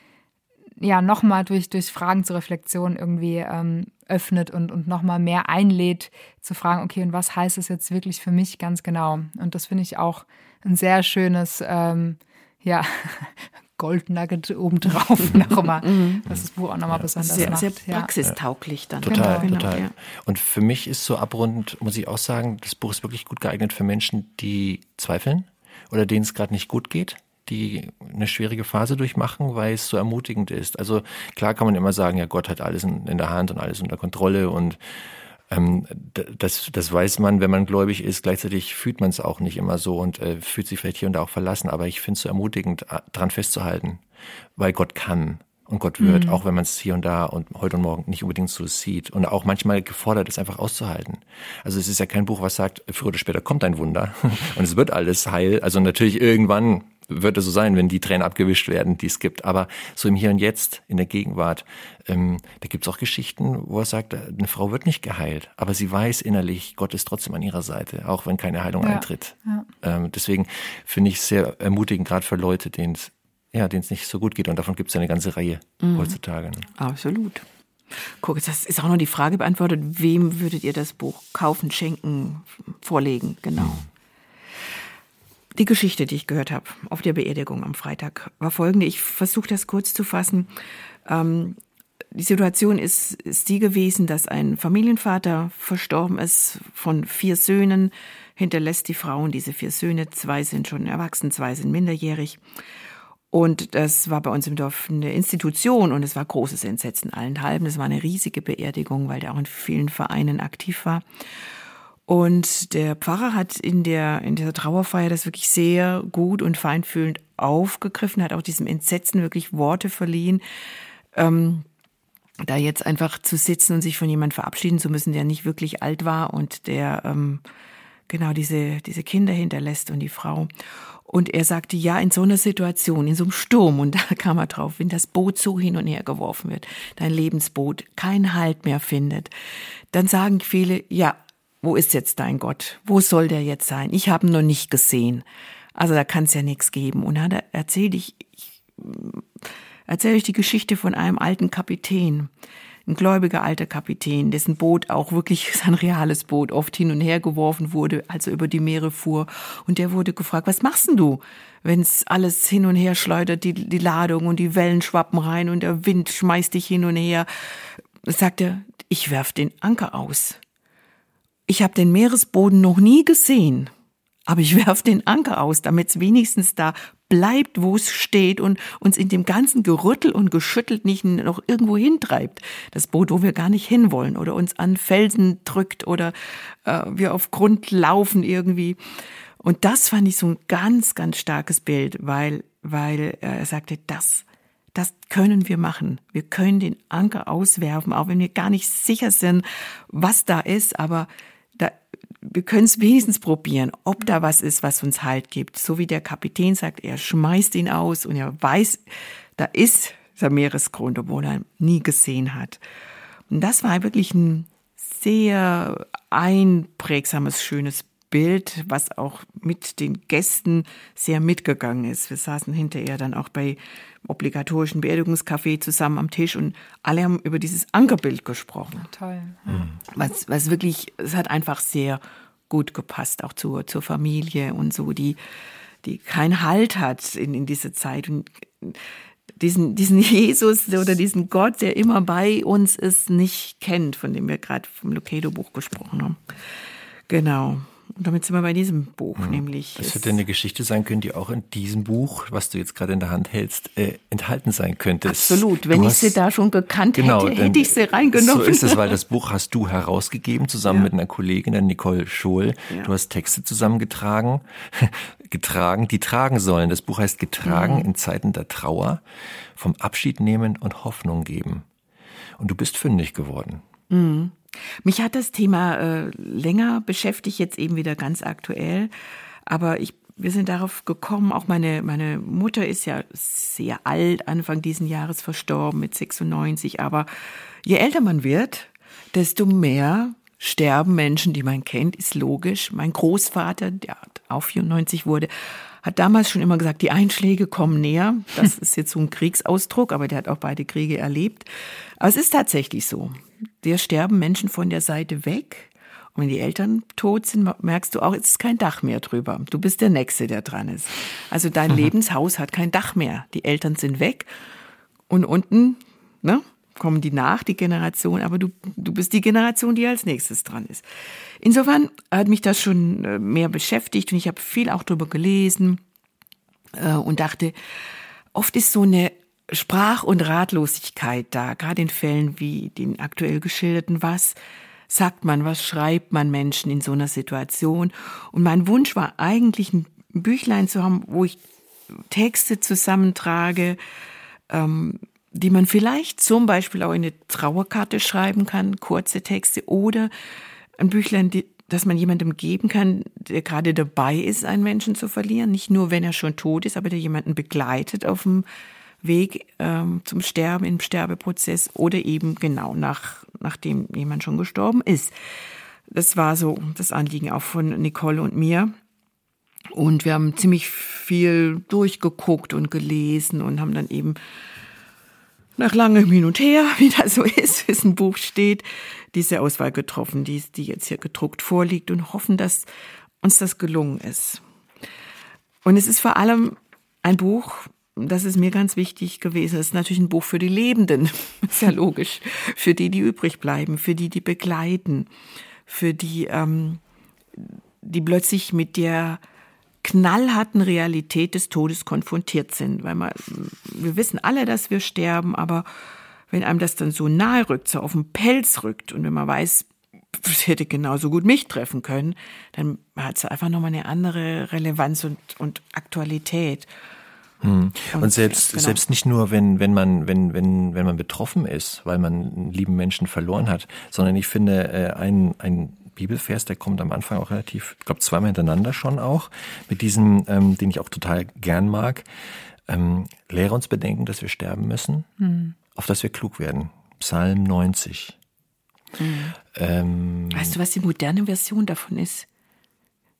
ja, nochmal durch, durch Fragen zur Reflexion irgendwie ähm, öffnet und, und nochmal mehr einlädt, zu fragen, okay, und was heißt es jetzt wirklich für mich ganz genau? Und das finde ich auch ein sehr schönes, ähm, ja, Goldnugget obendrauf, noch immer, mhm. was das Buch auch nochmal ja. besonders sehr, macht. Sehr praxistauglich dann. Total, genau, total. Ja. Und für mich ist so abrundend, muss ich auch sagen, das Buch ist wirklich gut geeignet für Menschen, die zweifeln oder denen es gerade nicht gut geht die eine schwierige Phase durchmachen, weil es so ermutigend ist. Also klar kann man immer sagen, ja, Gott hat alles in, in der Hand und alles unter Kontrolle und ähm, das, das weiß man, wenn man gläubig ist. Gleichzeitig fühlt man es auch nicht immer so und äh, fühlt sich vielleicht hier und da auch verlassen. Aber ich finde es so ermutigend, daran festzuhalten, weil Gott kann und Gott wird, mhm. auch wenn man es hier und da und heute und morgen nicht unbedingt so sieht. Und auch manchmal gefordert ist, einfach auszuhalten. Also es ist ja kein Buch, was sagt, früher oder später kommt ein Wunder und es wird alles heil. Also natürlich irgendwann wird es so sein, wenn die Tränen abgewischt werden, die es gibt. Aber so im Hier und Jetzt, in der Gegenwart, ähm, da gibt es auch Geschichten, wo er sagt, eine Frau wird nicht geheilt, aber sie weiß innerlich, Gott ist trotzdem an ihrer Seite, auch wenn keine Heilung ja, eintritt. Ja. Ähm, deswegen finde ich es sehr ermutigend, gerade für Leute, denen es ja, nicht so gut geht. Und davon gibt es ja eine ganze Reihe mhm. heutzutage. Ne? Absolut. Guck, das ist auch noch die Frage beantwortet, wem würdet ihr das Buch kaufen, schenken, vorlegen? Genau. Mhm. Die Geschichte, die ich gehört habe auf der Beerdigung am Freitag, war folgende. Ich versuche das kurz zu fassen. Ähm, die Situation ist, ist die gewesen, dass ein Familienvater verstorben ist von vier Söhnen, hinterlässt die Frauen diese vier Söhne. Zwei sind schon erwachsen, zwei sind minderjährig. Und das war bei uns im Dorf eine Institution und es war großes Entsetzen allenthalben. Es war eine riesige Beerdigung, weil der auch in vielen Vereinen aktiv war. Und der Pfarrer hat in der, in dieser Trauerfeier das wirklich sehr gut und feinfühlend aufgegriffen, hat auch diesem Entsetzen wirklich Worte verliehen. Ähm, da jetzt einfach zu sitzen und sich von jemandem verabschieden zu müssen, der nicht wirklich alt war und der ähm, genau diese, diese Kinder hinterlässt und die Frau. Und er sagte, ja, in so einer Situation, in so einem Sturm, und da kam er drauf, wenn das Boot so hin und her geworfen wird, dein Lebensboot keinen Halt mehr findet, dann sagen viele, ja, wo ist jetzt dein Gott? Wo soll der jetzt sein? Ich habe ihn noch nicht gesehen. Also da kann es ja nichts geben. Und dann erzähle ich, ich erzähle ich die Geschichte von einem alten Kapitän, ein gläubiger alter Kapitän, dessen Boot auch wirklich sein reales Boot oft hin und her geworfen wurde, als er über die Meere fuhr. Und der wurde gefragt, was machst denn du, wenn's alles hin und her schleudert, die, die Ladung und die Wellen schwappen rein und der Wind schmeißt dich hin und her? Sagt er, ich werf den Anker aus. Ich habe den Meeresboden noch nie gesehen, aber ich werf den Anker aus, damit es wenigstens da bleibt, wo es steht und uns in dem ganzen Gerüttel und Geschüttelt nicht noch irgendwo hintreibt. Das Boot, wo wir gar nicht hinwollen oder uns an Felsen drückt oder äh, wir auf Grund laufen irgendwie. Und das fand ich so ein ganz, ganz starkes Bild, weil, weil er sagte, das, das können wir machen. Wir können den Anker auswerfen, auch wenn wir gar nicht sicher sind, was da ist, aber wir können es wenigstens probieren, ob da was ist, was uns Halt gibt. So wie der Kapitän sagt, er schmeißt ihn aus und er weiß, da ist der Meeresgrund, obwohl er ihn nie gesehen hat. Und das war wirklich ein sehr einprägsames, schönes Bild, was auch mit den Gästen sehr mitgegangen ist. Wir saßen hinterher dann auch bei obligatorischen Beerdigungscafé zusammen am Tisch und alle haben über dieses Ankerbild gesprochen. Toll. Ja. Was, was wirklich, es hat einfach sehr gut gepasst, auch zur, zur Familie und so, die, die keinen Halt hat in, in dieser Zeit. Und diesen, diesen Jesus oder diesen Gott, der immer bei uns ist, nicht kennt, von dem wir gerade vom Lokedo-Buch gesprochen haben. Genau. Und damit sind wir bei diesem Buch, mhm. nämlich. Das hätte eine Geschichte sein können, die auch in diesem Buch, was du jetzt gerade in der Hand hältst, äh, enthalten sein könnte. Absolut. Wenn du ich hast, sie da schon gekannt genau, hätte, hätte ich sie reingenommen. So ist es, weil das Buch hast du herausgegeben, zusammen ja. mit einer Kollegin, der Nicole Schohl. Ja. Du hast Texte zusammengetragen, getragen, die tragen sollen. Das Buch heißt Getragen mhm. in Zeiten der Trauer, vom Abschied nehmen und Hoffnung geben. Und du bist fündig geworden. Mhm. Mich hat das Thema äh, länger beschäftigt, jetzt eben wieder ganz aktuell. Aber ich, wir sind darauf gekommen, auch meine, meine Mutter ist ja sehr alt, Anfang diesen Jahres verstorben mit 96. Aber je älter man wird, desto mehr sterben Menschen, die man kennt, ist logisch. Mein Großvater, der auch 94 wurde, hat damals schon immer gesagt, die Einschläge kommen näher. Das ist jetzt so ein Kriegsausdruck, aber der hat auch beide Kriege erlebt. Aber es ist tatsächlich so. Dir sterben Menschen von der Seite weg. Und wenn die Eltern tot sind, merkst du auch, es ist kein Dach mehr drüber. Du bist der Nächste, der dran ist. Also dein mhm. Lebenshaus hat kein Dach mehr. Die Eltern sind weg. Und unten, ne, kommen die nach, die Generation, aber du, du bist die Generation, die als nächstes dran ist. Insofern hat mich das schon äh, mehr beschäftigt und ich habe viel auch darüber gelesen äh, und dachte, oft ist so eine Sprach- und Ratlosigkeit da, gerade in Fällen wie den aktuell geschilderten, was sagt man, was schreibt man Menschen in so einer Situation. Und mein Wunsch war eigentlich ein Büchlein zu haben, wo ich Texte zusammentrage, ähm, die man vielleicht zum Beispiel auch in eine Trauerkarte schreiben kann, kurze Texte oder ein Büchlein, die, das man jemandem geben kann, der gerade dabei ist, einen Menschen zu verlieren. Nicht nur, wenn er schon tot ist, aber der jemanden begleitet auf dem Weg ähm, zum Sterben, im Sterbeprozess oder eben genau nach, nachdem jemand schon gestorben ist. Das war so das Anliegen auch von Nicole und mir. Und wir haben ziemlich viel durchgeguckt und gelesen und haben dann eben nach langem Hin und Her, wie das so ist, wie es ein Buch steht, diese Auswahl getroffen, die, die jetzt hier gedruckt vorliegt und hoffen, dass uns das gelungen ist. Und es ist vor allem ein Buch, das ist mir ganz wichtig gewesen. Es ist natürlich ein Buch für die Lebenden, ist ja logisch. Für die, die übrig bleiben, für die, die begleiten, für die, ähm, die plötzlich mit der knallharten Realität des Todes konfrontiert sind. Weil man, wir wissen alle, dass wir sterben, aber wenn einem das dann so nahe rückt, so auf den Pelz rückt und wenn man weiß, das hätte genauso gut mich treffen können, dann hat es einfach nochmal eine andere Relevanz und, und Aktualität. Hm. Und, und, selbst, genau. selbst nicht nur, wenn, wenn man, wenn, wenn, wenn man betroffen ist, weil man einen lieben Menschen verloren hat, sondern ich finde, äh, ein, ein Bibelvers, der kommt am Anfang auch relativ, ich glaube zweimal hintereinander schon auch, mit diesem, ähm, den ich auch total gern mag. Ähm, lehre uns bedenken, dass wir sterben müssen, hm. auf dass wir klug werden. Psalm 90. Hm. Ähm, weißt du, was die moderne Version davon ist?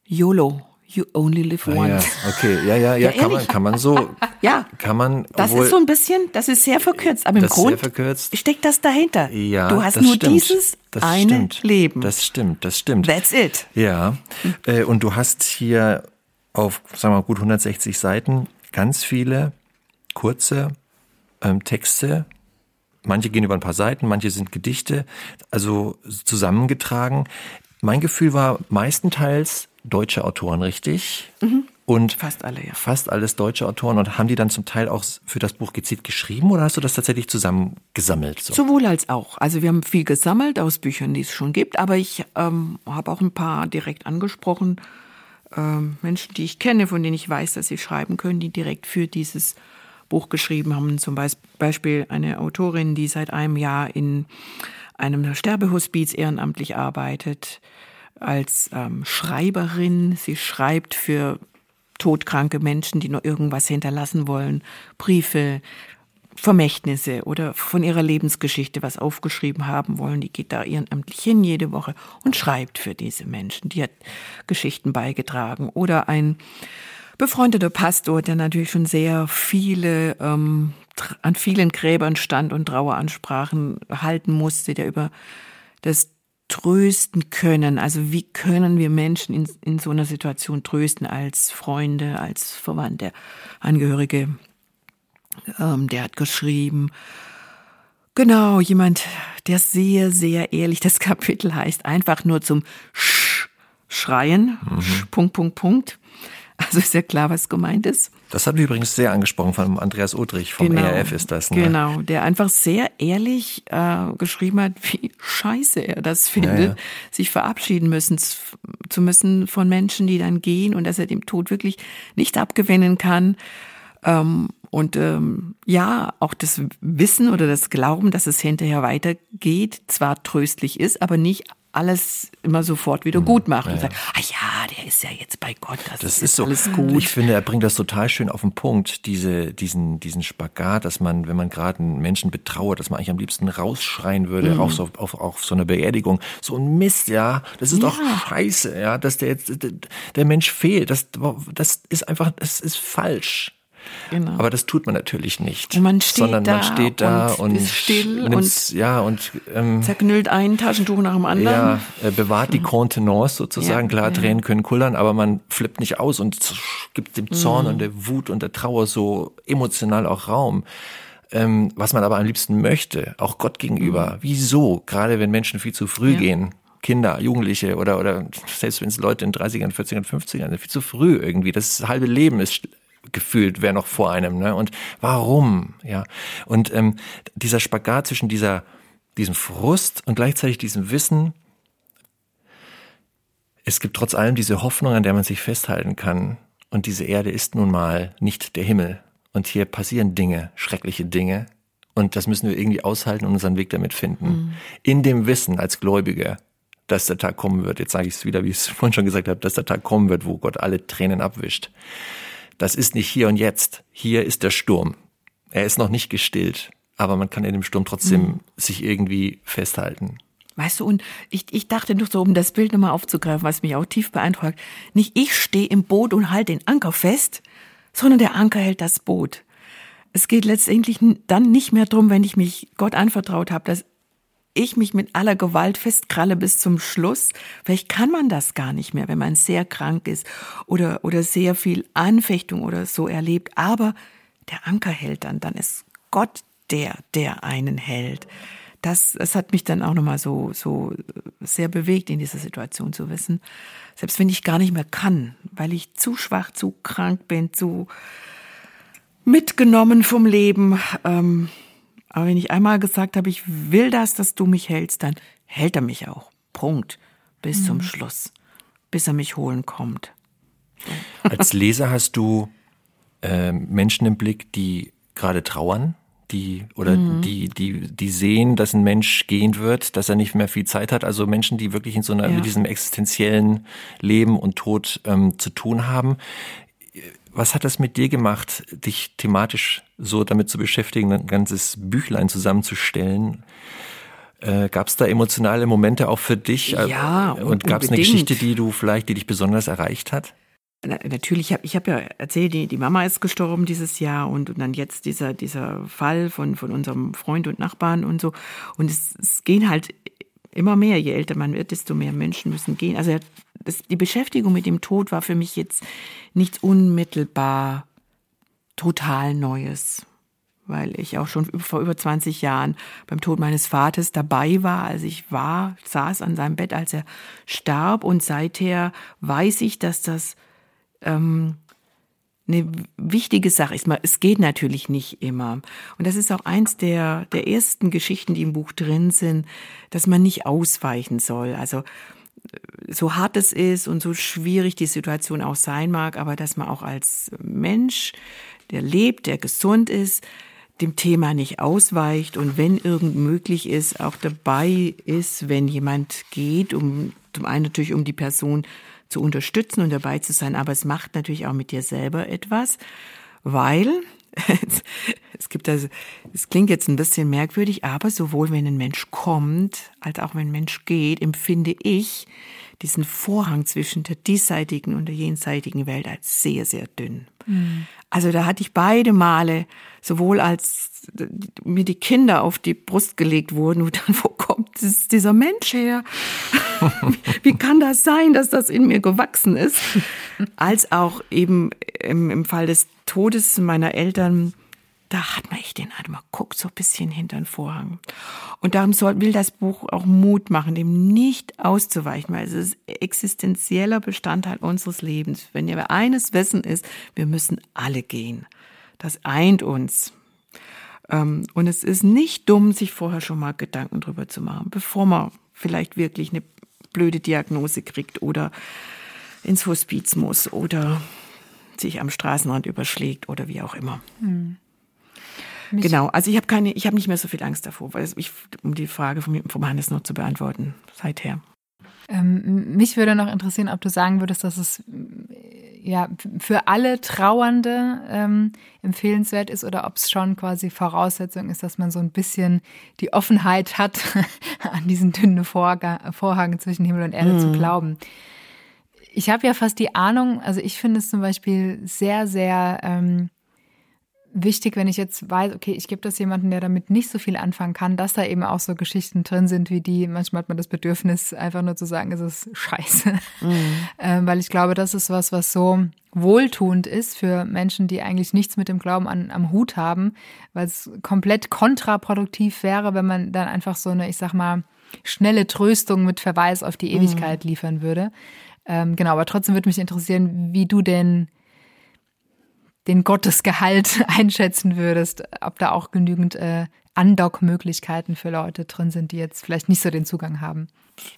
YOLO. You only live once. Ah, ja. Okay, ja, ja, ja, ja kann, man, kann man so. ja, kann man. Das ist so ein bisschen, das ist sehr verkürzt, aber im Grund steckt das dahinter. Ja, du hast nur stimmt. dieses das eine stimmt. Leben. Das stimmt, das stimmt. That's it. Ja, äh, und du hast hier auf, sagen wir mal, gut 160 Seiten ganz viele kurze ähm, Texte. Manche gehen über ein paar Seiten, manche sind Gedichte, also zusammengetragen. Mein Gefühl war meistenteils deutsche Autoren, richtig? Mhm. Und fast alle, ja. Fast alles deutsche Autoren. Und haben die dann zum Teil auch für das Buch gezielt geschrieben oder hast du das tatsächlich zusammengesammelt? So? Sowohl als auch. Also wir haben viel gesammelt aus Büchern, die es schon gibt, aber ich ähm, habe auch ein paar direkt angesprochen. Ähm, Menschen, die ich kenne, von denen ich weiß, dass sie schreiben können, die direkt für dieses Buch geschrieben haben. Zum Beispiel eine Autorin, die seit einem Jahr in einem Sterbehospiz ehrenamtlich arbeitet als ähm, Schreiberin. Sie schreibt für todkranke Menschen, die noch irgendwas hinterlassen wollen, Briefe, Vermächtnisse oder von ihrer Lebensgeschichte was aufgeschrieben haben wollen. Die geht da ehrenamtlich hin jede Woche und schreibt für diese Menschen. Die hat Geschichten beigetragen. Oder ein befreundeter Pastor, der natürlich schon sehr viele ähm, an vielen Gräbern stand und Traueransprachen halten musste, der über das trösten können. Also wie können wir Menschen in, in so einer Situation trösten als Freunde, als Verwandte, Angehörige? Ähm, der hat geschrieben, genau, jemand, der sehr, sehr ehrlich, das Kapitel heißt, einfach nur zum Sch schreien, mhm. Punkt, Punkt, Punkt. Also ist ja klar, was gemeint ist. Das hat mich übrigens sehr angesprochen von Andreas Udrich vom genau, ERF ist das. Ne? Genau, der einfach sehr ehrlich äh, geschrieben hat, wie scheiße er das findet, ja, ja. sich verabschieden müssen zu müssen von Menschen, die dann gehen und dass er dem Tod wirklich nicht abgewinnen kann. Ähm, und ähm, ja, auch das Wissen oder das Glauben, dass es hinterher weitergeht, zwar tröstlich ist, aber nicht alles immer sofort wieder gut macht ja, und sagt, ah ja, der ist ja jetzt bei Gott, das, das ist, ist so, alles gut. Ich finde, er bringt das total schön auf den Punkt, diese, diesen, diesen Spagat, dass man, wenn man gerade einen Menschen betrauert, dass man eigentlich am liebsten rausschreien würde, mhm. auch so, auf, auf so einer Beerdigung. So ein Mist, ja, das ist ja. doch scheiße, ja, dass der jetzt, der Mensch fehlt, das, das ist einfach, das ist falsch. Genau. Aber das tut man natürlich nicht. Und man steht sondern da man steht da und, und ist still und, ja, und ähm, zerknüllt ein Taschentuch nach dem anderen. Ja, äh, bewahrt die Contenance sozusagen. Ja, Klar, ja. Tränen können kullern, aber man flippt nicht aus und gibt dem Zorn mhm. und der Wut und der Trauer so emotional auch Raum. Ähm, was man aber am liebsten möchte, auch Gott gegenüber. Mhm. Wieso? Gerade wenn Menschen viel zu früh ja. gehen. Kinder, Jugendliche oder, oder selbst wenn es Leute in 30ern, 40ern, 50ern, viel zu früh irgendwie. Das halbe Leben ist gefühlt wer noch vor einem. Ne? Und warum? Ja. Und ähm, dieser Spagat zwischen dieser, diesem Frust und gleichzeitig diesem Wissen, es gibt trotz allem diese Hoffnung, an der man sich festhalten kann. Und diese Erde ist nun mal nicht der Himmel. Und hier passieren Dinge, schreckliche Dinge. Und das müssen wir irgendwie aushalten und unseren Weg damit finden. Mhm. In dem Wissen als Gläubige, dass der Tag kommen wird. Jetzt sage ich es wieder, wie ich es vorhin schon gesagt habe, dass der Tag kommen wird, wo Gott alle Tränen abwischt. Das ist nicht hier und jetzt. Hier ist der Sturm. Er ist noch nicht gestillt, aber man kann in dem Sturm trotzdem mhm. sich irgendwie festhalten. Weißt du, und ich, ich dachte nur so, um das Bild nochmal aufzugreifen, was mich auch tief beeindruckt, nicht ich stehe im Boot und halte den Anker fest, sondern der Anker hält das Boot. Es geht letztendlich dann nicht mehr drum, wenn ich mich Gott anvertraut habe, dass ich mich mit aller Gewalt festkralle bis zum Schluss. Vielleicht kann man das gar nicht mehr, wenn man sehr krank ist oder, oder sehr viel Anfechtung oder so erlebt. Aber der Anker hält dann, dann ist Gott der, der einen hält. Das, das hat mich dann auch nochmal so, so sehr bewegt, in dieser Situation zu wissen. Selbst wenn ich gar nicht mehr kann, weil ich zu schwach, zu krank bin, zu mitgenommen vom Leben, ähm, aber wenn ich einmal gesagt habe, ich will das, dass du mich hältst, dann hält er mich auch. Punkt. Bis mhm. zum Schluss. Bis er mich holen kommt. Als Leser hast du äh, Menschen im Blick, die gerade trauern, die oder mhm. die die die sehen, dass ein Mensch gehen wird, dass er nicht mehr viel Zeit hat. Also Menschen, die wirklich in so einer ja. mit diesem existenziellen Leben und Tod ähm, zu tun haben. Was hat das mit dir gemacht, dich thematisch so damit zu beschäftigen, ein ganzes Büchlein zusammenzustellen? Äh, gab es da emotionale Momente auch für dich? Ja, und, und gab es eine Geschichte, die du vielleicht, die dich besonders erreicht hat? Na, natürlich, ich habe ja erzählt, die, die Mama ist gestorben dieses Jahr und, und dann jetzt dieser, dieser Fall von, von unserem Freund und Nachbarn und so. Und es, es gehen halt immer mehr, je älter man wird, desto mehr Menschen müssen gehen. Also das, die Beschäftigung mit dem Tod war für mich jetzt nichts unmittelbar total Neues, weil ich auch schon vor über 20 Jahren beim Tod meines Vaters dabei war, als ich war, saß an seinem Bett, als er starb und seither weiß ich, dass das ähm, eine wichtige Sache ist. Es geht natürlich nicht immer. Und das ist auch eins der, der ersten Geschichten, die im Buch drin sind, dass man nicht ausweichen soll. Also so hart es ist und so schwierig die Situation auch sein mag, aber dass man auch als Mensch, der lebt, der gesund ist, dem Thema nicht ausweicht und wenn irgend möglich ist, auch dabei ist, wenn jemand geht, um zum einen natürlich um die Person zu unterstützen und dabei zu sein, aber es macht natürlich auch mit dir selber etwas, weil es gibt also, es klingt jetzt ein bisschen merkwürdig, aber sowohl wenn ein Mensch kommt, als auch wenn ein Mensch geht, empfinde ich diesen Vorhang zwischen der diesseitigen und der jenseitigen Welt als sehr, sehr dünn. Mhm. Also da hatte ich beide Male, sowohl als mir die Kinder auf die Brust gelegt wurden und dann, wo kommt dieser Mensch her? Wie kann das sein, dass das in mir gewachsen ist? Als auch eben im, im Fall des Todes meiner Eltern da hat man echt den Eindruck, man guckt so ein bisschen hinter den Vorhang. Und darum soll, will das Buch auch Mut machen, dem nicht auszuweichen, weil es ist existenzieller Bestandteil unseres Lebens. Wenn wir eines wissen ist, wir müssen alle gehen. Das eint uns. Ähm, und es ist nicht dumm, sich vorher schon mal Gedanken drüber zu machen, bevor man vielleicht wirklich eine blöde Diagnose kriegt oder ins Hospiz muss oder sich am Straßenrand überschlägt oder wie auch immer. Hm. Genau, also ich habe keine, ich habe nicht mehr so viel Angst davor, weil ich, um die Frage vom, vom Hannes noch zu beantworten, seither. Ähm, mich würde noch interessieren, ob du sagen würdest, dass es ja für alle Trauernde ähm, empfehlenswert ist oder ob es schon quasi Voraussetzung ist, dass man so ein bisschen die Offenheit hat, an diesen dünnen Vorgang, Vorhang zwischen Himmel und Erde mhm. zu glauben. Ich habe ja fast die Ahnung, also ich finde es zum Beispiel sehr, sehr ähm, wichtig, wenn ich jetzt weiß, okay, ich gebe das jemandem, der damit nicht so viel anfangen kann, dass da eben auch so Geschichten drin sind wie die. Manchmal hat man das Bedürfnis, einfach nur zu sagen, es ist scheiße. Mhm. Ähm, weil ich glaube, das ist was, was so wohltuend ist für Menschen, die eigentlich nichts mit dem Glauben an, am Hut haben, weil es komplett kontraproduktiv wäre, wenn man dann einfach so eine, ich sag mal, schnelle Tröstung mit Verweis auf die Ewigkeit mhm. liefern würde. Ähm, genau, aber trotzdem würde mich interessieren, wie du denn den Gottesgehalt einschätzen würdest, ob da auch genügend äh, Andock-Möglichkeiten für Leute drin sind, die jetzt vielleicht nicht so den Zugang haben.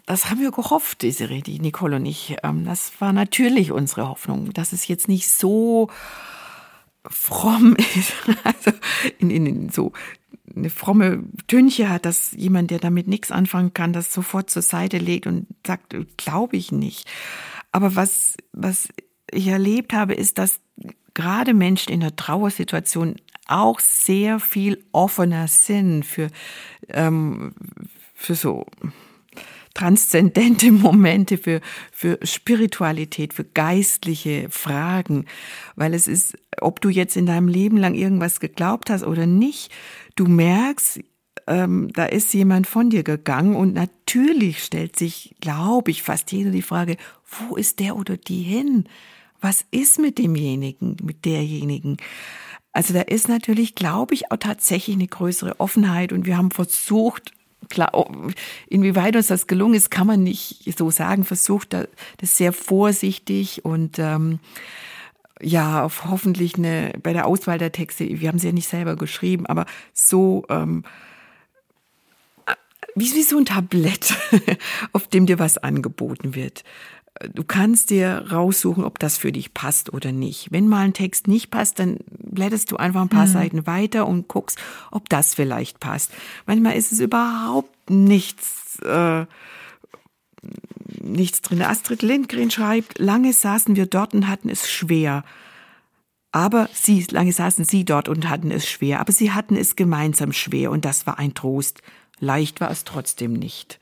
Das haben wir gehofft, Desiree, die Nicole und ich. Ähm, das war natürlich unsere Hoffnung, dass es jetzt nicht so fromm ist, also in, in, so eine fromme Tünche hat, dass jemand, der damit nichts anfangen kann, das sofort zur Seite legt und sagt, glaube ich nicht. Aber was, was ich erlebt habe, ist, dass gerade Menschen in der Trauersituation auch sehr viel offener sind für, ähm, für so transzendente Momente, für, für Spiritualität, für geistliche Fragen. Weil es ist, ob du jetzt in deinem Leben lang irgendwas geglaubt hast oder nicht, du merkst, ähm, da ist jemand von dir gegangen und natürlich stellt sich, glaube ich, fast jeder die Frage, wo ist der oder die hin? was ist mit demjenigen, mit derjenigen? Also da ist natürlich, glaube ich, auch tatsächlich eine größere Offenheit und wir haben versucht, klar, inwieweit uns das gelungen ist, kann man nicht so sagen, versucht das sehr vorsichtig und ähm, ja, auf hoffentlich eine, bei der Auswahl der Texte, wir haben sie ja nicht selber geschrieben, aber so ähm, wie, wie so ein Tablett, auf dem dir was angeboten wird du kannst dir raussuchen, ob das für dich passt oder nicht. Wenn mal ein Text nicht passt, dann blätterst du einfach ein paar mhm. Seiten weiter und guckst, ob das vielleicht passt. Manchmal ist es überhaupt nichts, äh, nichts drin. Astrid Lindgren schreibt, lange saßen wir dort und hatten es schwer. Aber sie, lange saßen sie dort und hatten es schwer. Aber sie hatten es gemeinsam schwer und das war ein Trost. Leicht war es trotzdem nicht.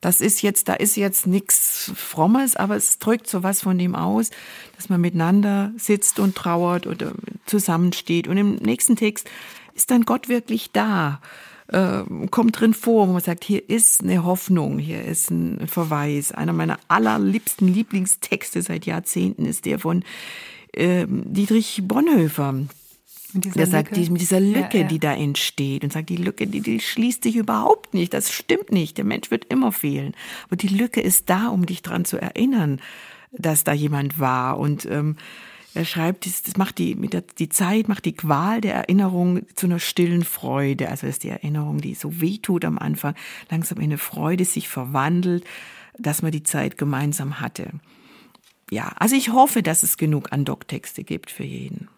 Das ist jetzt, da ist jetzt nichts Frommes, aber es drückt so was von dem aus, dass man miteinander sitzt und trauert oder zusammensteht. Und im nächsten Text ist dann Gott wirklich da, äh, kommt drin vor, wo man sagt, hier ist eine Hoffnung, hier ist ein Verweis. Einer meiner allerliebsten Lieblingstexte seit Jahrzehnten ist der von äh, Dietrich Bonhoeffer der sagt, die, mit dieser Lücke, ja, ja. die da entsteht und sagt, die Lücke, die, die schließt sich überhaupt nicht. Das stimmt nicht. Der Mensch wird immer fehlen. Aber die Lücke ist da, um dich dran zu erinnern, dass da jemand war. Und ähm, er schreibt, das macht die, mit der, die Zeit macht die Qual der Erinnerung zu einer stillen Freude. Also ist die Erinnerung, die so weh tut am Anfang, langsam in eine Freude sich verwandelt, dass man die Zeit gemeinsam hatte. Ja, also ich hoffe, dass es genug Andock-Texte gibt für jeden.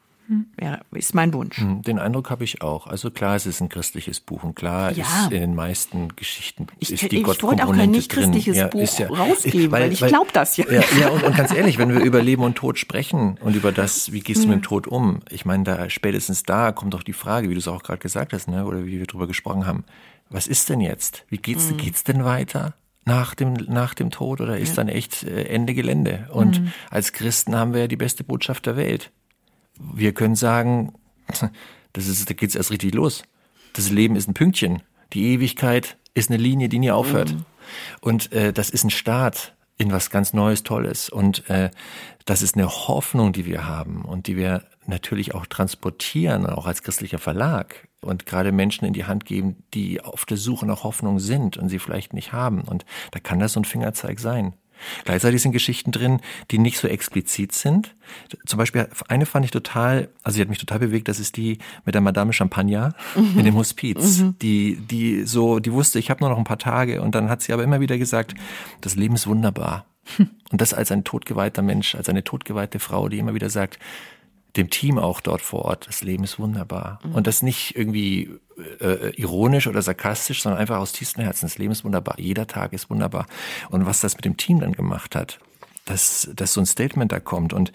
Wäre, ist mein Wunsch. Hm, den Eindruck habe ich auch. Also klar, es ist ein christliches Buch und klar ja. ist in den meisten Geschichten ich, ist die Ich wollte auch kein nicht christliches ja, Buch ja, rausgeben, weil, weil ich glaube das ja. ja. Ja, und, und, ganz ehrlich, wenn wir über Leben und Tod sprechen und über das, wie gehst du mit dem hm. Tod um? Ich meine, da spätestens da kommt doch die Frage, wie du es auch gerade gesagt hast, ne, oder wie wir drüber gesprochen haben. Was ist denn jetzt? Wie geht's, mhm. geht's denn weiter? nach dem, nach dem Tod oder ist ja. dann echt äh, Ende Gelände? Und mhm. als Christen haben wir ja die beste Botschaft der Welt. Wir können sagen, das ist, da geht's erst richtig los. Das Leben ist ein Pünktchen. Die Ewigkeit ist eine Linie, die nie aufhört. Mhm. Und äh, das ist ein Start in was ganz Neues, Tolles. Und äh, das ist eine Hoffnung, die wir haben und die wir natürlich auch transportieren, auch als christlicher Verlag und gerade Menschen in die Hand geben, die auf der Suche nach Hoffnung sind und sie vielleicht nicht haben. Und da kann das so ein Fingerzeig sein. Gleichzeitig sind Geschichten drin, die nicht so explizit sind. Zum Beispiel eine fand ich total, also sie hat mich total bewegt, das ist die mit der Madame Champagner mhm. in dem Hospiz. Mhm. Die, die so, die wusste, ich habe nur noch ein paar Tage und dann hat sie aber immer wieder gesagt, das Leben ist wunderbar. Und das als ein totgeweihter Mensch, als eine totgeweihte Frau, die immer wieder sagt, dem Team auch dort vor Ort, das Leben ist wunderbar. Mhm. Und das nicht irgendwie äh, ironisch oder sarkastisch, sondern einfach aus tiefstem Herzen. Das Leben ist wunderbar. Jeder Tag ist wunderbar. Und was das mit dem Team dann gemacht hat, dass, dass so ein Statement da kommt. Und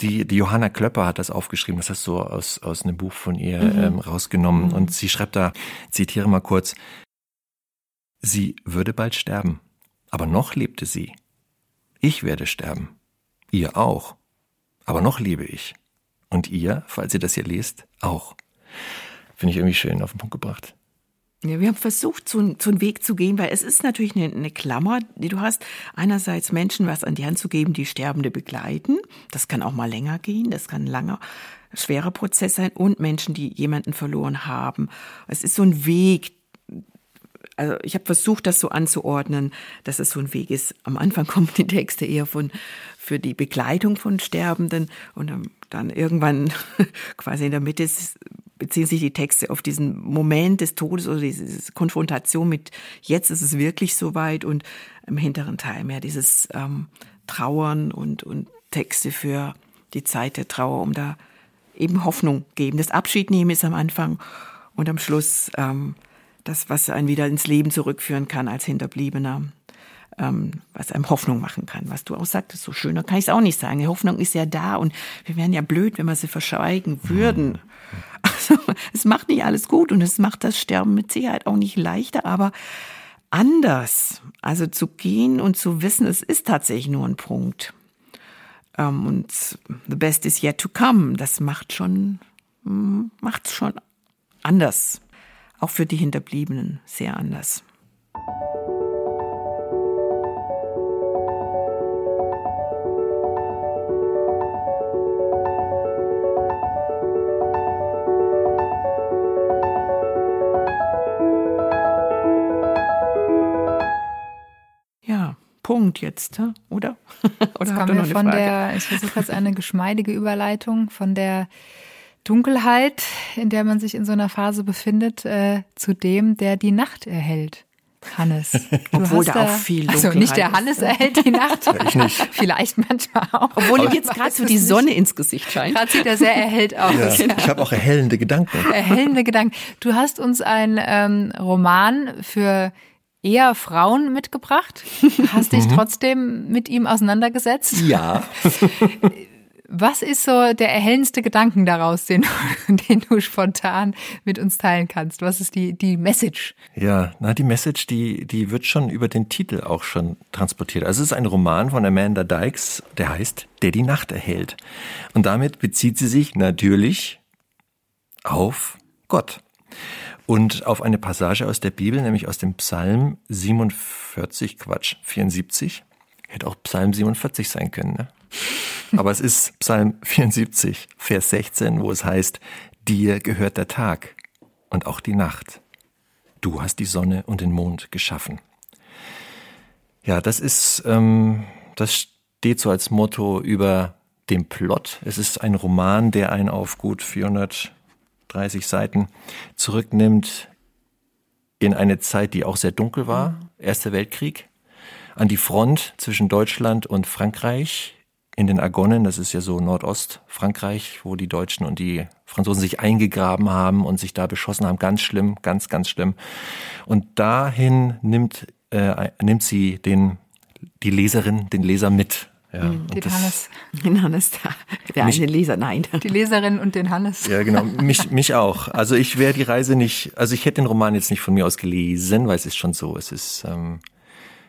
die, die Johanna Klöpper hat das aufgeschrieben, das hast du aus, aus einem Buch von ihr mhm. ähm, rausgenommen. Mhm. Und sie schreibt da, zitiere mal kurz, sie würde bald sterben, aber noch lebte sie. Ich werde sterben. Ihr auch. Aber noch lebe ich. Und ihr, falls ihr das hier lest, auch. Finde ich irgendwie schön auf den Punkt gebracht. Ja, wir haben versucht, so, so einen Weg zu gehen, weil es ist natürlich eine, eine, Klammer, die du hast. Einerseits Menschen was an die Hand zu geben, die Sterbende begleiten. Das kann auch mal länger gehen, das kann ein langer, schwerer Prozess sein. Und Menschen, die jemanden verloren haben. Es ist so ein Weg, also ich habe versucht, das so anzuordnen, dass es so ein Weg ist. Am Anfang kommen die Texte eher von für die Begleitung von Sterbenden und dann irgendwann quasi in der Mitte beziehen sich die Texte auf diesen Moment des Todes oder diese Konfrontation mit jetzt ist es wirklich soweit und im hinteren Teil mehr dieses ähm, Trauern und, und Texte für die Zeit der Trauer, um da eben Hoffnung geben. Das Abschied nehmen ist am Anfang und am Schluss ähm, das, was einen wieder ins Leben zurückführen kann als Hinterbliebener, ähm, was einem Hoffnung machen kann. Was du auch sagtest, so schöner kann ich es auch nicht sagen. Die Hoffnung ist ja da und wir wären ja blöd, wenn wir sie verschweigen würden. Also, es macht nicht alles gut und es macht das Sterben mit Sicherheit auch nicht leichter, aber anders. Also zu gehen und zu wissen, es ist tatsächlich nur ein Punkt. Ähm, und the best is yet to come, das macht schon, hm, macht's schon anders auch für die Hinterbliebenen sehr anders. Punkt jetzt, oder? oder jetzt kommen wir von Frage? der, ich versuche jetzt eine geschmeidige Überleitung von der Dunkelheit, in der man sich in so einer Phase befindet, äh, zu dem, der die Nacht erhält. Hannes. Du Obwohl da, da auch viel Dunkelheit Also nicht der Hannes erhält die Nacht. ich nicht. Vielleicht manchmal auch. Obwohl ihm jetzt gerade so die Sonne nicht. ins Gesicht scheint. Gerade sieht er sehr erhellt aus. Ja, Ich habe auch erhellende Gedanken. Erhellende Gedanken. Du hast uns einen ähm, Roman für eher Frauen mitgebracht. Hast dich mhm. trotzdem mit ihm auseinandergesetzt? Ja. Was ist so der erhellendste Gedanken daraus, den, den du spontan mit uns teilen kannst? Was ist die, die Message? Ja, na, die Message, die, die wird schon über den Titel auch schon transportiert. Also es ist ein Roman von Amanda Dykes, der heißt Der die Nacht erhält. Und damit bezieht sie sich natürlich auf Gott. Und auf eine Passage aus der Bibel, nämlich aus dem Psalm 47, Quatsch, 74. Hätte auch Psalm 47 sein können, ne? Aber es ist Psalm 74, Vers 16, wo es heißt, dir gehört der Tag und auch die Nacht. Du hast die Sonne und den Mond geschaffen. Ja, das ist, ähm, das steht so als Motto über dem Plot. Es ist ein Roman, der einen auf gut 430 Seiten zurücknimmt in eine Zeit, die auch sehr dunkel war. Mhm. Erster Weltkrieg. An die Front zwischen Deutschland und Frankreich in den Argonnen, das ist ja so Nordostfrankreich, wo die Deutschen und die Franzosen sich eingegraben haben und sich da beschossen haben. Ganz schlimm, ganz, ganz schlimm. Und dahin nimmt, äh, nimmt sie den, die Leserin, den Leser mit. Ja, mhm, den Hannes. Den Hannes, der mich, eine Leser, nein. Die Leserin und den Hannes. Ja, genau, mich, mich auch. Also ich wäre die Reise nicht, also ich hätte den Roman jetzt nicht von mir aus gelesen, weil es ist schon so, es ist, ähm,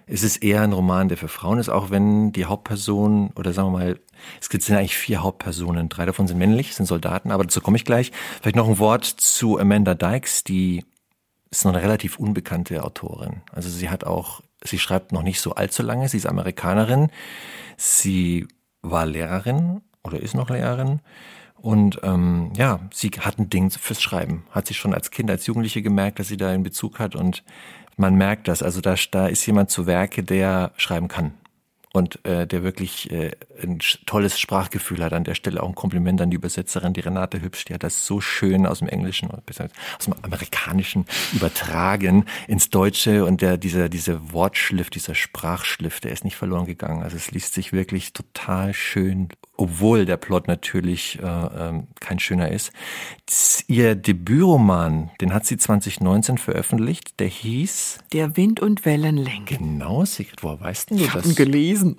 es ist eher ein Roman, der für Frauen ist, auch wenn die Hauptperson, oder sagen wir mal, es gibt sind eigentlich vier Hauptpersonen. Drei davon sind männlich, sind Soldaten, aber dazu komme ich gleich. Vielleicht noch ein Wort zu Amanda Dykes, die ist noch eine relativ unbekannte Autorin. Also sie hat auch sie schreibt noch nicht so allzu lange, sie ist Amerikanerin, sie war Lehrerin oder ist noch Lehrerin. Und ähm, ja, sie hat ein Ding fürs Schreiben. Hat sie schon als Kind, als Jugendliche gemerkt, dass sie da einen Bezug hat. Und man merkt das. Also da, da ist jemand zu Werke, der schreiben kann und äh, der wirklich äh, ein tolles Sprachgefühl hat. An der Stelle auch ein Kompliment an die Übersetzerin, die Renate Hübsch, die hat das so schön aus dem Englischen, aus dem Amerikanischen übertragen ins Deutsche und der, dieser, diese Wortschliff, dieser Sprachschliff, der ist nicht verloren gegangen. Also es liest sich wirklich total schön obwohl der Plot natürlich äh, äh, kein schöner ist. Ihr Debütroman, den hat sie 2019 veröffentlicht, der hieß Der Wind und Wellen lenken. Genau, Sigrid, woher weißt du ich das? Ich habe ihn gelesen.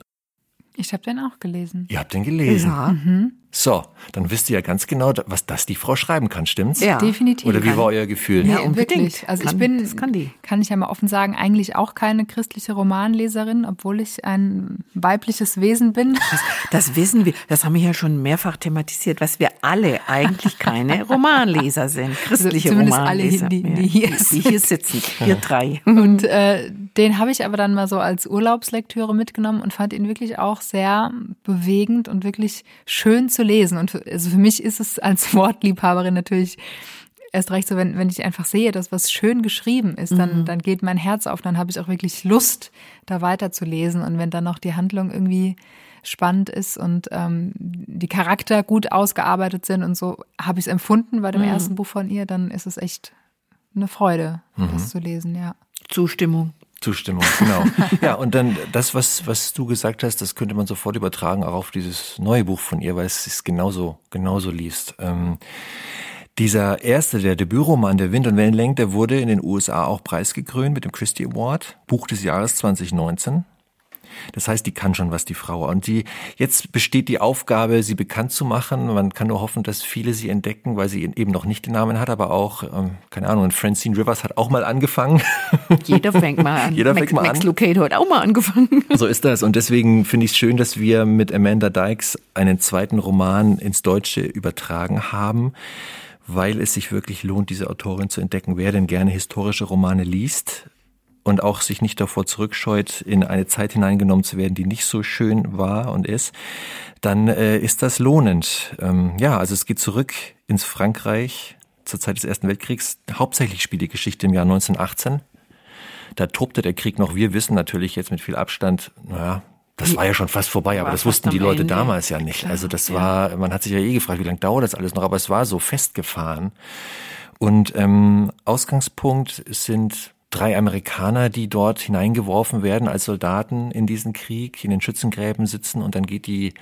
Ich habe den auch gelesen. Ihr habt den gelesen? Ja. Mhm. So, dann wisst ihr ja ganz genau, was das die Frau schreiben kann, stimmt's? Ja, definitiv. Oder wie war euer Gefühl? Ja, unbedingt. wirklich. Also kann, ich bin, das kann, die. kann ich ja mal offen sagen, eigentlich auch keine christliche Romanleserin, obwohl ich ein weibliches Wesen bin. Das, das wissen wir. Das haben wir ja schon mehrfach thematisiert, was wir alle eigentlich keine Romanleser sind. Also christliche also Romanleser. alle, die, die, hier, die hier sitzen. Wir drei. Und äh, den habe ich aber dann mal so als Urlaubslektüre mitgenommen und fand ihn wirklich auch sehr bewegend und wirklich schön zu lesen. Und für, also für mich ist es als Wortliebhaberin natürlich erst recht so, wenn, wenn ich einfach sehe, dass was schön geschrieben ist, dann, mhm. dann geht mein Herz auf, dann habe ich auch wirklich Lust, da weiterzulesen. Und wenn dann noch die Handlung irgendwie spannend ist und ähm, die Charakter gut ausgearbeitet sind und so habe ich es empfunden bei dem mhm. ersten Buch von ihr, dann ist es echt eine Freude, mhm. das zu lesen, ja. Zustimmung. Zustimmung, genau. ja, und dann das, was, was du gesagt hast, das könnte man sofort übertragen auch auf dieses neue Buch von ihr, weil es ist genauso, genauso liest. Ähm, dieser erste, der Debütroman, der Wind und Wellenlenk, der wurde in den USA auch preisgekrönt mit dem Christie Award, Buch des Jahres 2019. Das heißt, die kann schon was, die Frau. Und die, jetzt besteht die Aufgabe, sie bekannt zu machen. Man kann nur hoffen, dass viele sie entdecken, weil sie eben noch nicht den Namen hat, aber auch, ähm, keine Ahnung, Francine Rivers hat auch mal angefangen. Jeder fängt mal an. Jeder fängt Max, mal an. Max Lucado hat auch mal angefangen. So ist das. Und deswegen finde ich es schön, dass wir mit Amanda Dykes einen zweiten Roman ins Deutsche übertragen haben weil es sich wirklich lohnt, diese Autorin zu entdecken. Wer denn gerne historische Romane liest, und auch sich nicht davor zurückscheut, in eine Zeit hineingenommen zu werden, die nicht so schön war und ist, dann äh, ist das lohnend. Ähm, ja, also es geht zurück ins Frankreich zur Zeit des Ersten Weltkriegs. Hauptsächlich spielt die Geschichte im Jahr 1918. Da tobte der Krieg noch. Wir wissen natürlich jetzt mit viel Abstand, naja, das war ja schon fast vorbei, aber das wussten die Leute Ende. damals ja nicht. Also das war, man hat sich ja eh gefragt, wie lange dauert das alles noch, aber es war so festgefahren. Und ähm, Ausgangspunkt sind drei Amerikaner, die dort hineingeworfen werden als Soldaten in diesen Krieg, in den Schützengräben sitzen und dann geht die,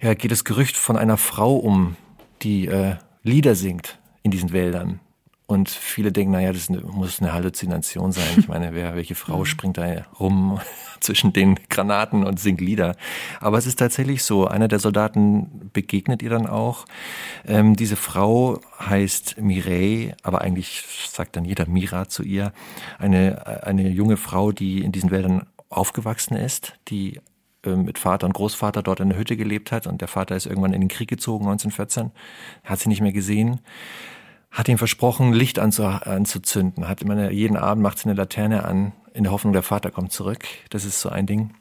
ja, geht das Gerücht von einer Frau um, die äh, Lieder singt in diesen Wäldern. Und viele denken, naja, das muss eine Halluzination sein. Ich meine, wer, welche Frau mhm. springt da rum zwischen den Granaten und singt Lieder? Aber es ist tatsächlich so. Einer der Soldaten begegnet ihr dann auch. Ähm, diese Frau heißt Mireille, aber eigentlich sagt dann jeder Mira zu ihr. Eine, eine junge Frau, die in diesen Wäldern aufgewachsen ist, die ähm, mit Vater und Großvater dort in der Hütte gelebt hat und der Vater ist irgendwann in den Krieg gezogen 1914, hat sie nicht mehr gesehen hat ihm versprochen, Licht anzu, anzuzünden. Hat immer jeden Abend macht sie eine Laterne an, in der Hoffnung, der Vater kommt zurück. Das ist so ein Ding.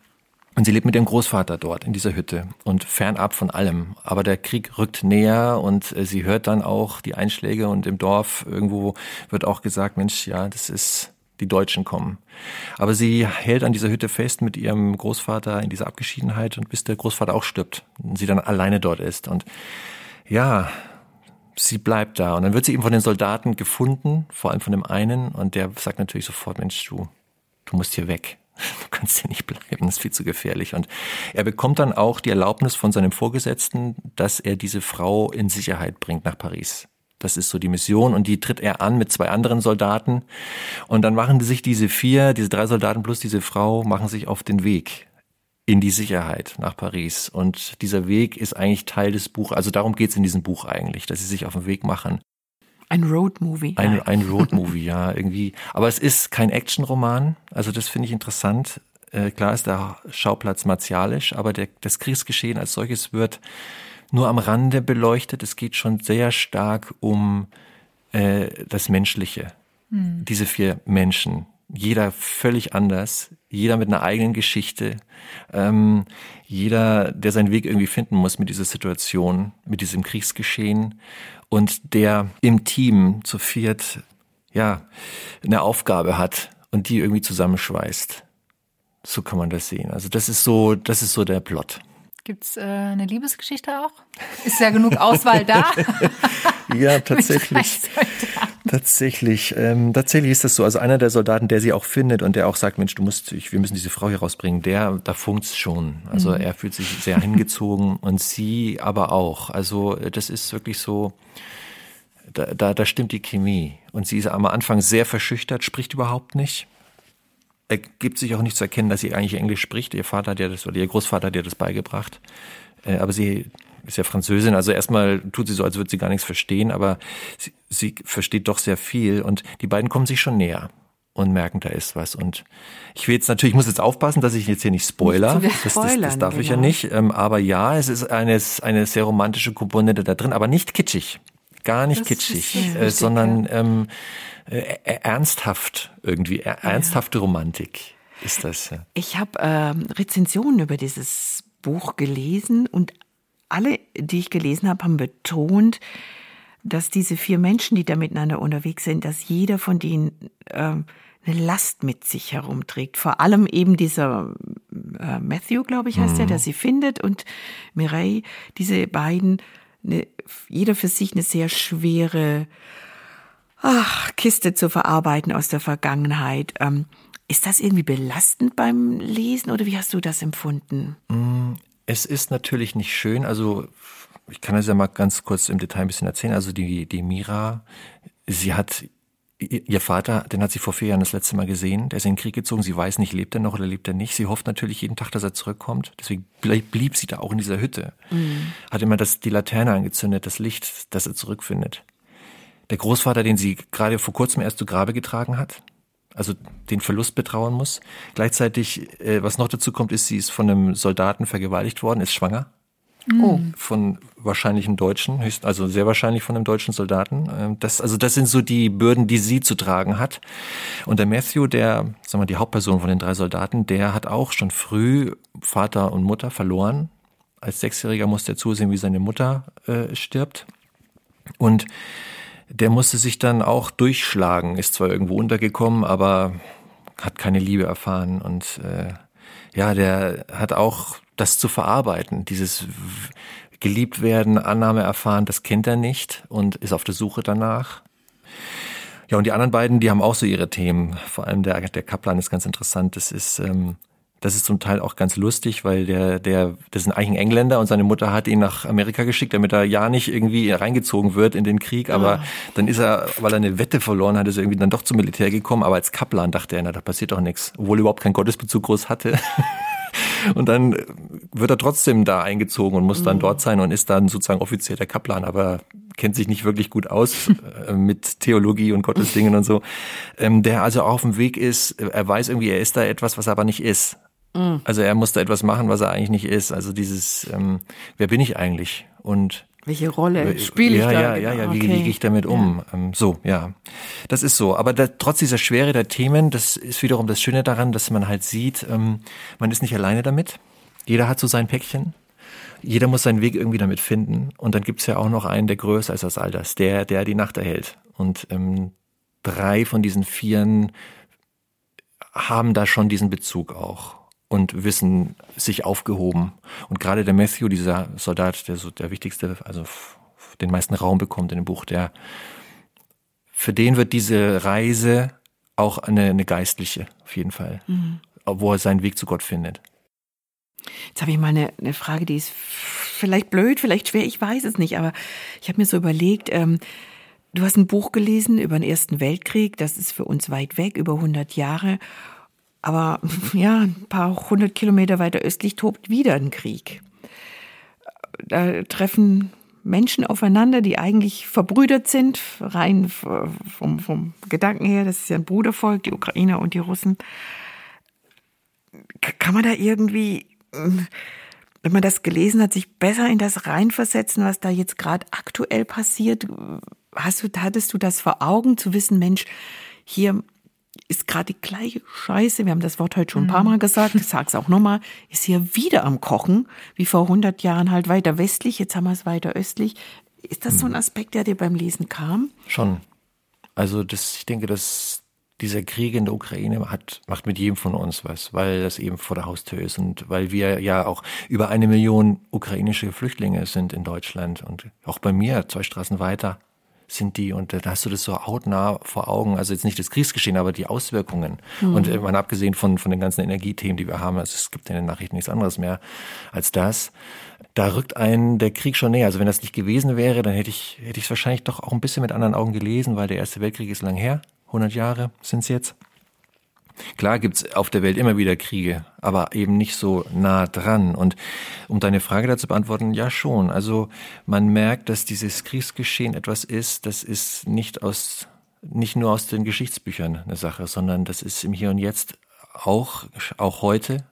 Und sie lebt mit ihrem Großvater dort in dieser Hütte und fernab von allem. Aber der Krieg rückt näher und äh, sie hört dann auch die Einschläge und im Dorf irgendwo wird auch gesagt, Mensch, ja, das ist, die Deutschen kommen. Aber sie hält an dieser Hütte fest mit ihrem Großvater in dieser Abgeschiedenheit und bis der Großvater auch stirbt und sie dann alleine dort ist. Und ja, sie bleibt da. Und dann wird sie eben von den Soldaten gefunden, vor allem von dem einen, und der sagt natürlich sofort, Mensch, du, du musst hier weg. Du kannst hier nicht bleiben, das ist viel zu gefährlich. Und er bekommt dann auch die Erlaubnis von seinem Vorgesetzten, dass er diese Frau in Sicherheit bringt nach Paris. Das ist so die Mission und die tritt er an mit zwei anderen Soldaten. Und dann machen sich diese vier, diese drei Soldaten plus diese Frau, machen sich auf den Weg in die Sicherheit nach Paris. Und dieser Weg ist eigentlich Teil des Buches. Also darum geht es in diesem Buch eigentlich, dass sie sich auf den Weg machen. Ein Roadmovie. Ein, ein Roadmovie, ja, irgendwie. Aber es ist kein Actionroman. Also das finde ich interessant. Äh, klar ist der Schauplatz martialisch, aber der, das Kriegsgeschehen als solches wird nur am Rande beleuchtet. Es geht schon sehr stark um äh, das Menschliche. Hm. Diese vier Menschen, Jeder völlig anders, jeder mit einer eigenen Geschichte, ähm, jeder, der seinen Weg irgendwie finden muss mit dieser Situation, mit diesem Kriegsgeschehen und der im Team zu viert ja eine Aufgabe hat und die irgendwie zusammenschweißt. So kann man das sehen. Also das ist so, das ist so der Plot. Gibt es äh, eine Liebesgeschichte auch? Ist ja genug Auswahl da. ja, tatsächlich. Tatsächlich. Ähm, tatsächlich ist das so. Also einer der Soldaten, der sie auch findet und der auch sagt, Mensch, du musst, ich, wir müssen diese Frau hier rausbringen, der, da funkt's schon. Also mhm. er fühlt sich sehr hingezogen und sie aber auch. Also das ist wirklich so, da, da, da stimmt die Chemie. Und sie ist am Anfang sehr verschüchtert, spricht überhaupt nicht er gibt sich auch nicht zu erkennen, dass sie eigentlich Englisch spricht. Ihr Vater hat ja das, oder ihr Großvater hat ihr das beigebracht. Äh, aber sie ist ja Französin, also erstmal tut sie so, als würde sie gar nichts verstehen, aber sie, sie versteht doch sehr viel und die beiden kommen sich schon näher und merken, da ist was. Und ich will jetzt natürlich, ich muss jetzt aufpassen, dass ich jetzt hier nicht spoiler. Nicht das, das, das, darf genau. ich ja genau. nicht. Ähm, aber ja, es ist eine, eine sehr romantische Komponente da drin, aber nicht kitschig. Gar nicht das kitschig, äh, sondern ähm, äh, ernsthaft irgendwie, ernsthafte Romantik ist das. Ja. Ich habe ähm, Rezensionen über dieses Buch gelesen und alle, die ich gelesen habe, haben betont, dass diese vier Menschen, die da miteinander unterwegs sind, dass jeder von denen ähm, eine Last mit sich herumträgt. Vor allem eben dieser äh, Matthew, glaube ich, heißt mhm. der, der sie findet, und Mireille, diese beiden, eine, jeder für sich eine sehr schwere ach, Kiste zu verarbeiten aus der Vergangenheit. Ähm, ist das irgendwie belastend beim Lesen oder wie hast du das empfunden? Es ist natürlich nicht schön. Also ich kann das ja mal ganz kurz im Detail ein bisschen erzählen. Also die, die Mira, sie hat Ihr Vater, den hat sie vor vier Jahren das letzte Mal gesehen. Der ist in den Krieg gezogen. Sie weiß nicht, lebt er noch oder lebt er nicht. Sie hofft natürlich jeden Tag, dass er zurückkommt. Deswegen blieb, blieb sie da auch in dieser Hütte. Mhm. Hat immer das, die Laterne angezündet, das Licht, dass er zurückfindet der Großvater, den sie gerade vor kurzem erst zu Grabe getragen hat, also den Verlust betrauern muss. Gleichzeitig, äh, was noch dazu kommt, ist, sie ist von einem Soldaten vergewaltigt worden, ist schwanger. Oh. Von wahrscheinlich einem Deutschen, also sehr wahrscheinlich von einem deutschen Soldaten. Ähm, das, also das sind so die Bürden, die sie zu tragen hat. Und der Matthew, der, sagen wir, die Hauptperson von den drei Soldaten, der hat auch schon früh Vater und Mutter verloren. Als Sechsjähriger musste er zusehen, wie seine Mutter äh, stirbt. Und der musste sich dann auch durchschlagen, ist zwar irgendwo untergekommen, aber hat keine Liebe erfahren und äh, ja, der hat auch das zu verarbeiten, dieses geliebt werden, Annahme erfahren, das kennt er nicht und ist auf der Suche danach. Ja, und die anderen beiden, die haben auch so ihre Themen. Vor allem der, der Kaplan ist ganz interessant. Das ist ähm, das ist zum Teil auch ganz lustig, weil der, der, das ist eigentlich ein Engländer und seine Mutter hat ihn nach Amerika geschickt, damit er ja nicht irgendwie reingezogen wird in den Krieg. Aber ah. dann ist er, weil er eine Wette verloren hat, ist er irgendwie dann doch zum Militär gekommen. Aber als Kaplan dachte er, na, da passiert doch nichts. Obwohl er überhaupt keinen Gottesbezug groß hatte. Und dann wird er trotzdem da eingezogen und muss dann mhm. dort sein und ist dann sozusagen offiziell der Kaplan, aber kennt sich nicht wirklich gut aus äh, mit Theologie und Gottesdingen und so. Ähm, der also auch auf dem Weg ist, er weiß irgendwie, er ist da etwas, was er aber nicht ist. Mhm. Also er musste etwas machen, was er eigentlich nicht ist. Also dieses, ähm, wer bin ich eigentlich? Und welche Rolle spiele ich ja, da? Ja, ja, ja, okay. wie, wie gehe ich damit um? Ja. Ähm, so, ja. Das ist so. Aber da, trotz dieser Schwere der Themen, das ist wiederum das Schöne daran, dass man halt sieht, ähm, man ist nicht alleine damit. Jeder hat so sein Päckchen. Jeder muss seinen Weg irgendwie damit finden. Und dann gibt's ja auch noch einen, der größer ist als all das, der, der die Nacht erhält. Und ähm, drei von diesen Vieren haben da schon diesen Bezug auch und wissen sich aufgehoben. Und gerade der Matthew, dieser Soldat, der so der wichtigste, also den meisten Raum bekommt in dem Buch, der für den wird diese Reise auch eine, eine geistliche, auf jeden Fall, mhm. wo er seinen Weg zu Gott findet. Jetzt habe ich mal eine, eine, Frage, die ist vielleicht blöd, vielleicht schwer, ich weiß es nicht, aber ich habe mir so überlegt, ähm, du hast ein Buch gelesen über den Ersten Weltkrieg, das ist für uns weit weg, über 100 Jahre. Aber ja, ein paar hundert Kilometer weiter östlich tobt wieder ein Krieg. Da treffen Menschen aufeinander, die eigentlich verbrüdert sind, rein vom, vom Gedanken her, das ist ja ein Brudervolk, die Ukrainer und die Russen. Kann man da irgendwie, wenn man das gelesen hat, sich besser in das reinversetzen, was da jetzt gerade aktuell passiert? Hast du, hattest du das vor Augen, zu wissen, Mensch, hier ist gerade die gleiche Scheiße, wir haben das Wort heute schon ein paar Mal gesagt, ich sage es auch nochmal, ist hier wieder am Kochen, wie vor 100 Jahren halt weiter westlich, jetzt haben wir es weiter östlich. Ist das so ein Aspekt, der dir beim Lesen kam? Schon. Also das, ich denke, dass dieser Krieg in der Ukraine hat, macht mit jedem von uns was, weil das eben vor der Haustür ist und weil wir ja auch über eine Million ukrainische Flüchtlinge sind in Deutschland und auch bei mir zwei Straßen weiter sind die und da hast du das so hautnah vor Augen. Also jetzt nicht das Kriegsgeschehen, aber die Auswirkungen. Mhm. Und äh, man abgesehen von, von den ganzen Energiethemen, die wir haben, also es gibt in den Nachrichten nichts anderes mehr als das. Da rückt ein der Krieg schon näher. Also wenn das nicht gewesen wäre, dann hätte ich hätte ich es wahrscheinlich doch auch ein bisschen mit anderen Augen gelesen, weil der Erste Weltkrieg ist lang her. 100 Jahre sind es jetzt. Klar gibt's auf der Welt immer wieder Kriege, aber eben nicht so nah dran. Und um deine Frage dazu beantworten, ja schon. Also man merkt, dass dieses Kriegsgeschehen etwas ist, das ist nicht aus, nicht nur aus den Geschichtsbüchern eine Sache, sondern das ist im Hier und Jetzt auch, auch heute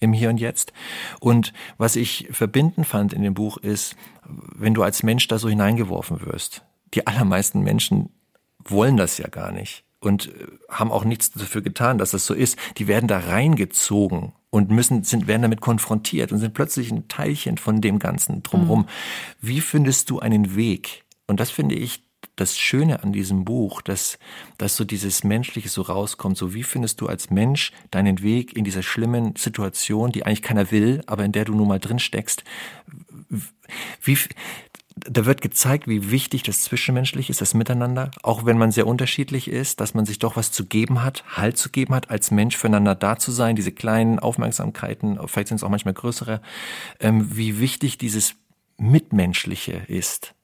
im Hier und Jetzt. Und was ich verbinden fand in dem Buch ist, wenn du als Mensch da so hineingeworfen wirst. Die allermeisten Menschen wollen das ja gar nicht und äh, haben auch nichts dafür getan, dass das so ist. Die werden da reingezogen und müssen sind werden damit konfrontiert und sind plötzlich ein Teilchen von dem ganzen drumherum. Mhm. Wie findest du einen Weg? Und das finde ich das Schöne an diesem Buch, dass, dass so dieses Menschliche so rauskommt. So wie findest du als Mensch deinen Weg in dieser schlimmen Situation, die eigentlich keiner will, aber in der du nun mal drin steckst? Wie, da wird gezeigt, wie wichtig das Zwischenmenschliche ist, das Miteinander, auch wenn man sehr unterschiedlich ist, dass man sich doch was zu geben hat, Halt zu geben hat, als Mensch füreinander da zu sein, diese kleinen Aufmerksamkeiten, vielleicht sind es auch manchmal größere, ähm, wie wichtig dieses Mitmenschliche ist,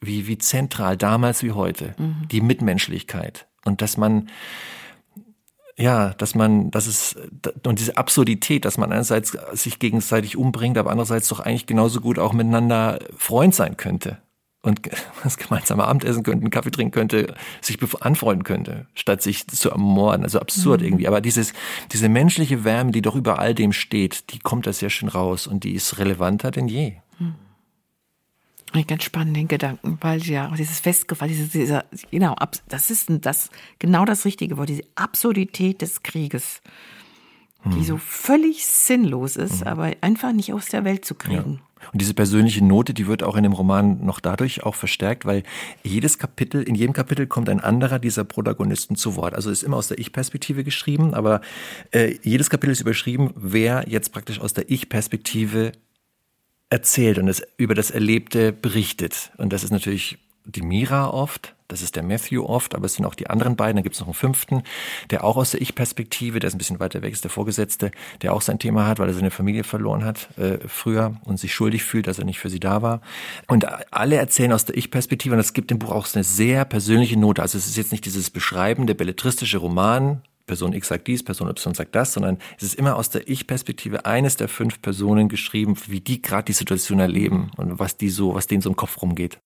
wie, wie zentral damals wie heute, mhm. die Mitmenschlichkeit. Und dass man ja, dass man, dass es, und diese Absurdität, dass man einerseits sich gegenseitig umbringt, aber andererseits doch eigentlich genauso gut auch miteinander Freund sein könnte. Und das gemeinsame Abendessen könnte, einen Kaffee trinken könnte, sich anfreunden könnte, statt sich zu ermorden. Also absurd mhm. irgendwie. Aber dieses, diese menschliche Wärme, die doch über all dem steht, die kommt da sehr schön raus und die ist relevanter denn je. Mhm. Ich ganz spannend den Gedanken, weil ja dieses Festgefallen, diese, dieser, genau, das ist das, genau das richtige Wort, diese Absurdität des Krieges, hm. die so völlig sinnlos ist, hm. aber einfach nicht aus der Welt zu kriegen. Ja. Und diese persönliche Note, die wird auch in dem Roman noch dadurch auch verstärkt, weil jedes Kapitel, in jedem Kapitel kommt ein anderer dieser Protagonisten zu Wort. Also ist immer aus der Ich-Perspektive geschrieben, aber äh, jedes Kapitel ist überschrieben, wer jetzt praktisch aus der Ich-Perspektive erzählt und es über das Erlebte berichtet. Und das ist natürlich die Mira oft, das ist der Matthew oft, aber es sind auch die anderen beiden. Da gibt es noch einen fünften, der auch aus der Ich-Perspektive, der ist ein bisschen weiter weg, ist der Vorgesetzte, der auch sein Thema hat, weil er seine Familie verloren hat äh, früher und sich schuldig fühlt, dass er nicht für sie da war. Und alle erzählen aus der Ich-Perspektive und das gibt dem Buch auch eine sehr persönliche Note. Also es ist jetzt nicht dieses beschreibende, belletristische Roman, Person X sagt dies, Person Y sagt das, sondern es ist immer aus der Ich-Perspektive eines der fünf Personen geschrieben, wie die gerade die Situation erleben und was die so, was denen so im Kopf rumgeht.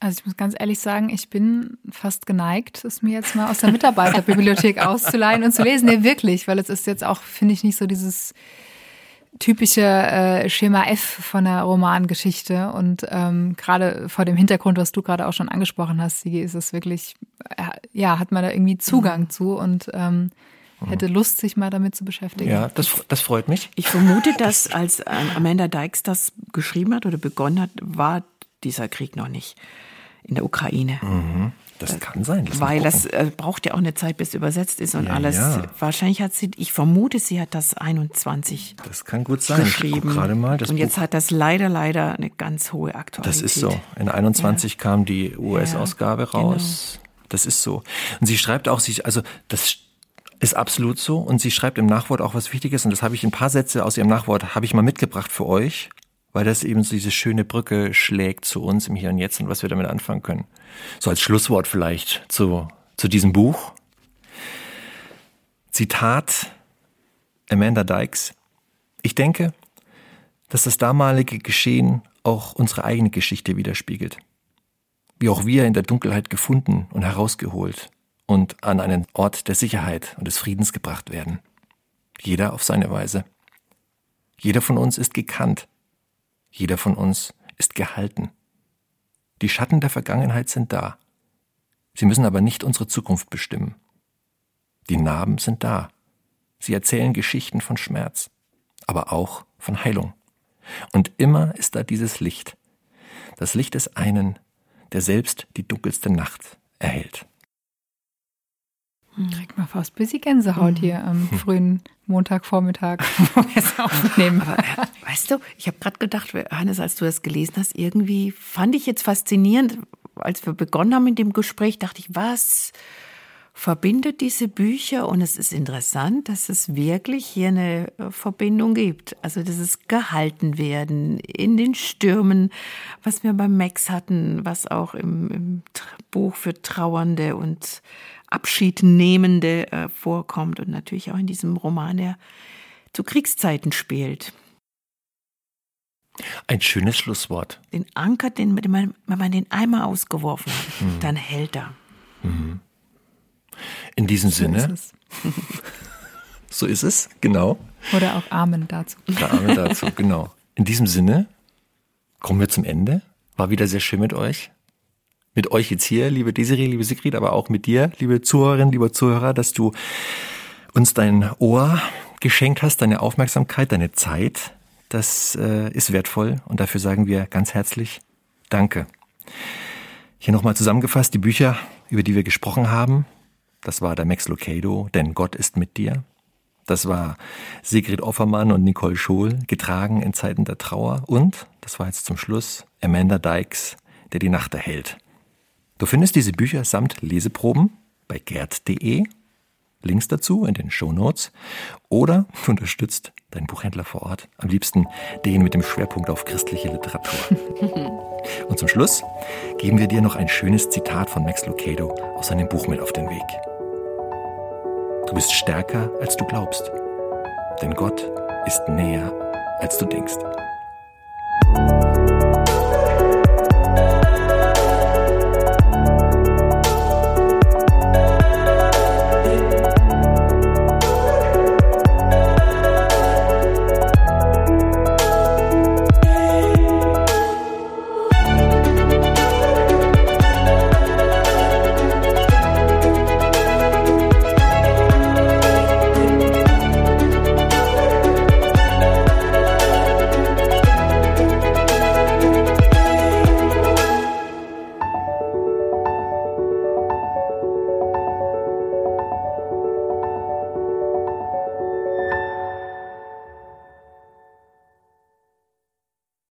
Also ich muss ganz ehrlich sagen, ich bin fast geneigt, es mir jetzt mal aus der Mitarbeiterbibliothek auszuleihen und zu lesen. Nee, wirklich, weil es ist jetzt auch, finde ich, nicht so dieses typische äh, Schema F von der Romangeschichte. Und ähm, gerade vor dem Hintergrund, was du gerade auch schon angesprochen hast, Sigi, ist es wirklich, äh, ja, hat man da irgendwie Zugang mhm. zu und ähm, hätte Lust, sich mal damit zu beschäftigen. Ja, das, das freut mich. Ich vermute, dass als ähm, Amanda Dykes das geschrieben hat oder begonnen hat, war dieser Krieg noch nicht in der Ukraine. Mhm. Das äh, kann sein. Das Weil das äh, braucht ja auch eine Zeit, bis es übersetzt ist und ja, alles. Ja. Wahrscheinlich hat sie, ich vermute, sie hat das 21 Das kann gut sein. Geschrieben. gerade mal. und jetzt Buch. hat das leider, leider eine ganz hohe Aktualität. Das ist so. In 21 ja. kam die US-Ausgabe raus. Genau. Das ist so. Und sie schreibt auch, sich, also das ist absolut so. Und sie schreibt im Nachwort auch was Wichtiges. Und das habe ich ein paar Sätze aus ihrem Nachwort habe ich mal mitgebracht für euch weil das eben so diese schöne Brücke schlägt zu uns im Hier und Jetzt und was wir damit anfangen können. So als Schlusswort vielleicht zu, zu diesem Buch. Zitat Amanda Dykes. Ich denke, dass das damalige Geschehen auch unsere eigene Geschichte widerspiegelt. Wie auch wir in der Dunkelheit gefunden und herausgeholt und an einen Ort der Sicherheit und des Friedens gebracht werden. Jeder auf seine Weise. Jeder von uns ist gekannt jeder von uns ist gehalten. Die Schatten der Vergangenheit sind da. Sie müssen aber nicht unsere Zukunft bestimmen. Die Narben sind da. Sie erzählen Geschichten von Schmerz, aber auch von Heilung. Und immer ist da dieses Licht. Das Licht des einen, der selbst die dunkelste Nacht erhält. Kriegt mal fast bisschen Gänsehaut mhm. hier am frühen Montagvormittag, wo wir es aufnehmen. Aber, äh, weißt du, ich habe gerade gedacht, Hannes, als du das gelesen hast, irgendwie fand ich jetzt faszinierend, als wir begonnen haben mit dem Gespräch, dachte ich, was verbindet diese Bücher? Und es ist interessant, dass es wirklich hier eine äh, Verbindung gibt. Also, dass es gehalten werden in den Stürmen, was wir beim Max hatten, was auch im, im Buch für Trauernde und Abschiednehmende äh, vorkommt und natürlich auch in diesem Roman, der zu Kriegszeiten spielt. Ein schönes Schlusswort. Den Anker, den, wenn man, wenn man den einmal ausgeworfen hat, mhm. dann hält er. Mhm. In diesem so Sinne. Ist so ist es, genau. Oder auch Amen dazu. Oder Amen dazu, genau. In diesem Sinne kommen wir zum Ende. War wieder sehr schön mit euch mit euch jetzt hier, liebe Desiree, liebe Sigrid, aber auch mit dir, liebe Zuhörerin, lieber Zuhörer, dass du uns dein Ohr geschenkt hast, deine Aufmerksamkeit, deine Zeit. Das äh, ist wertvoll und dafür sagen wir ganz herzlich Danke. Hier nochmal zusammengefasst die Bücher, über die wir gesprochen haben. Das war der Max Lucado, Denn Gott ist mit dir. Das war Sigrid Offermann und Nicole Schohl, getragen in Zeiten der Trauer. Und, das war jetzt zum Schluss, Amanda Dykes, der die Nacht erhält. Du findest diese Bücher samt Leseproben bei gerd.de, Links dazu in den Show Notes oder du unterstützt deinen Buchhändler vor Ort, am liebsten den mit dem Schwerpunkt auf christliche Literatur. Und zum Schluss geben wir dir noch ein schönes Zitat von Max Lucado aus seinem Buch mit auf den Weg. Du bist stärker, als du glaubst. Denn Gott ist näher, als du denkst.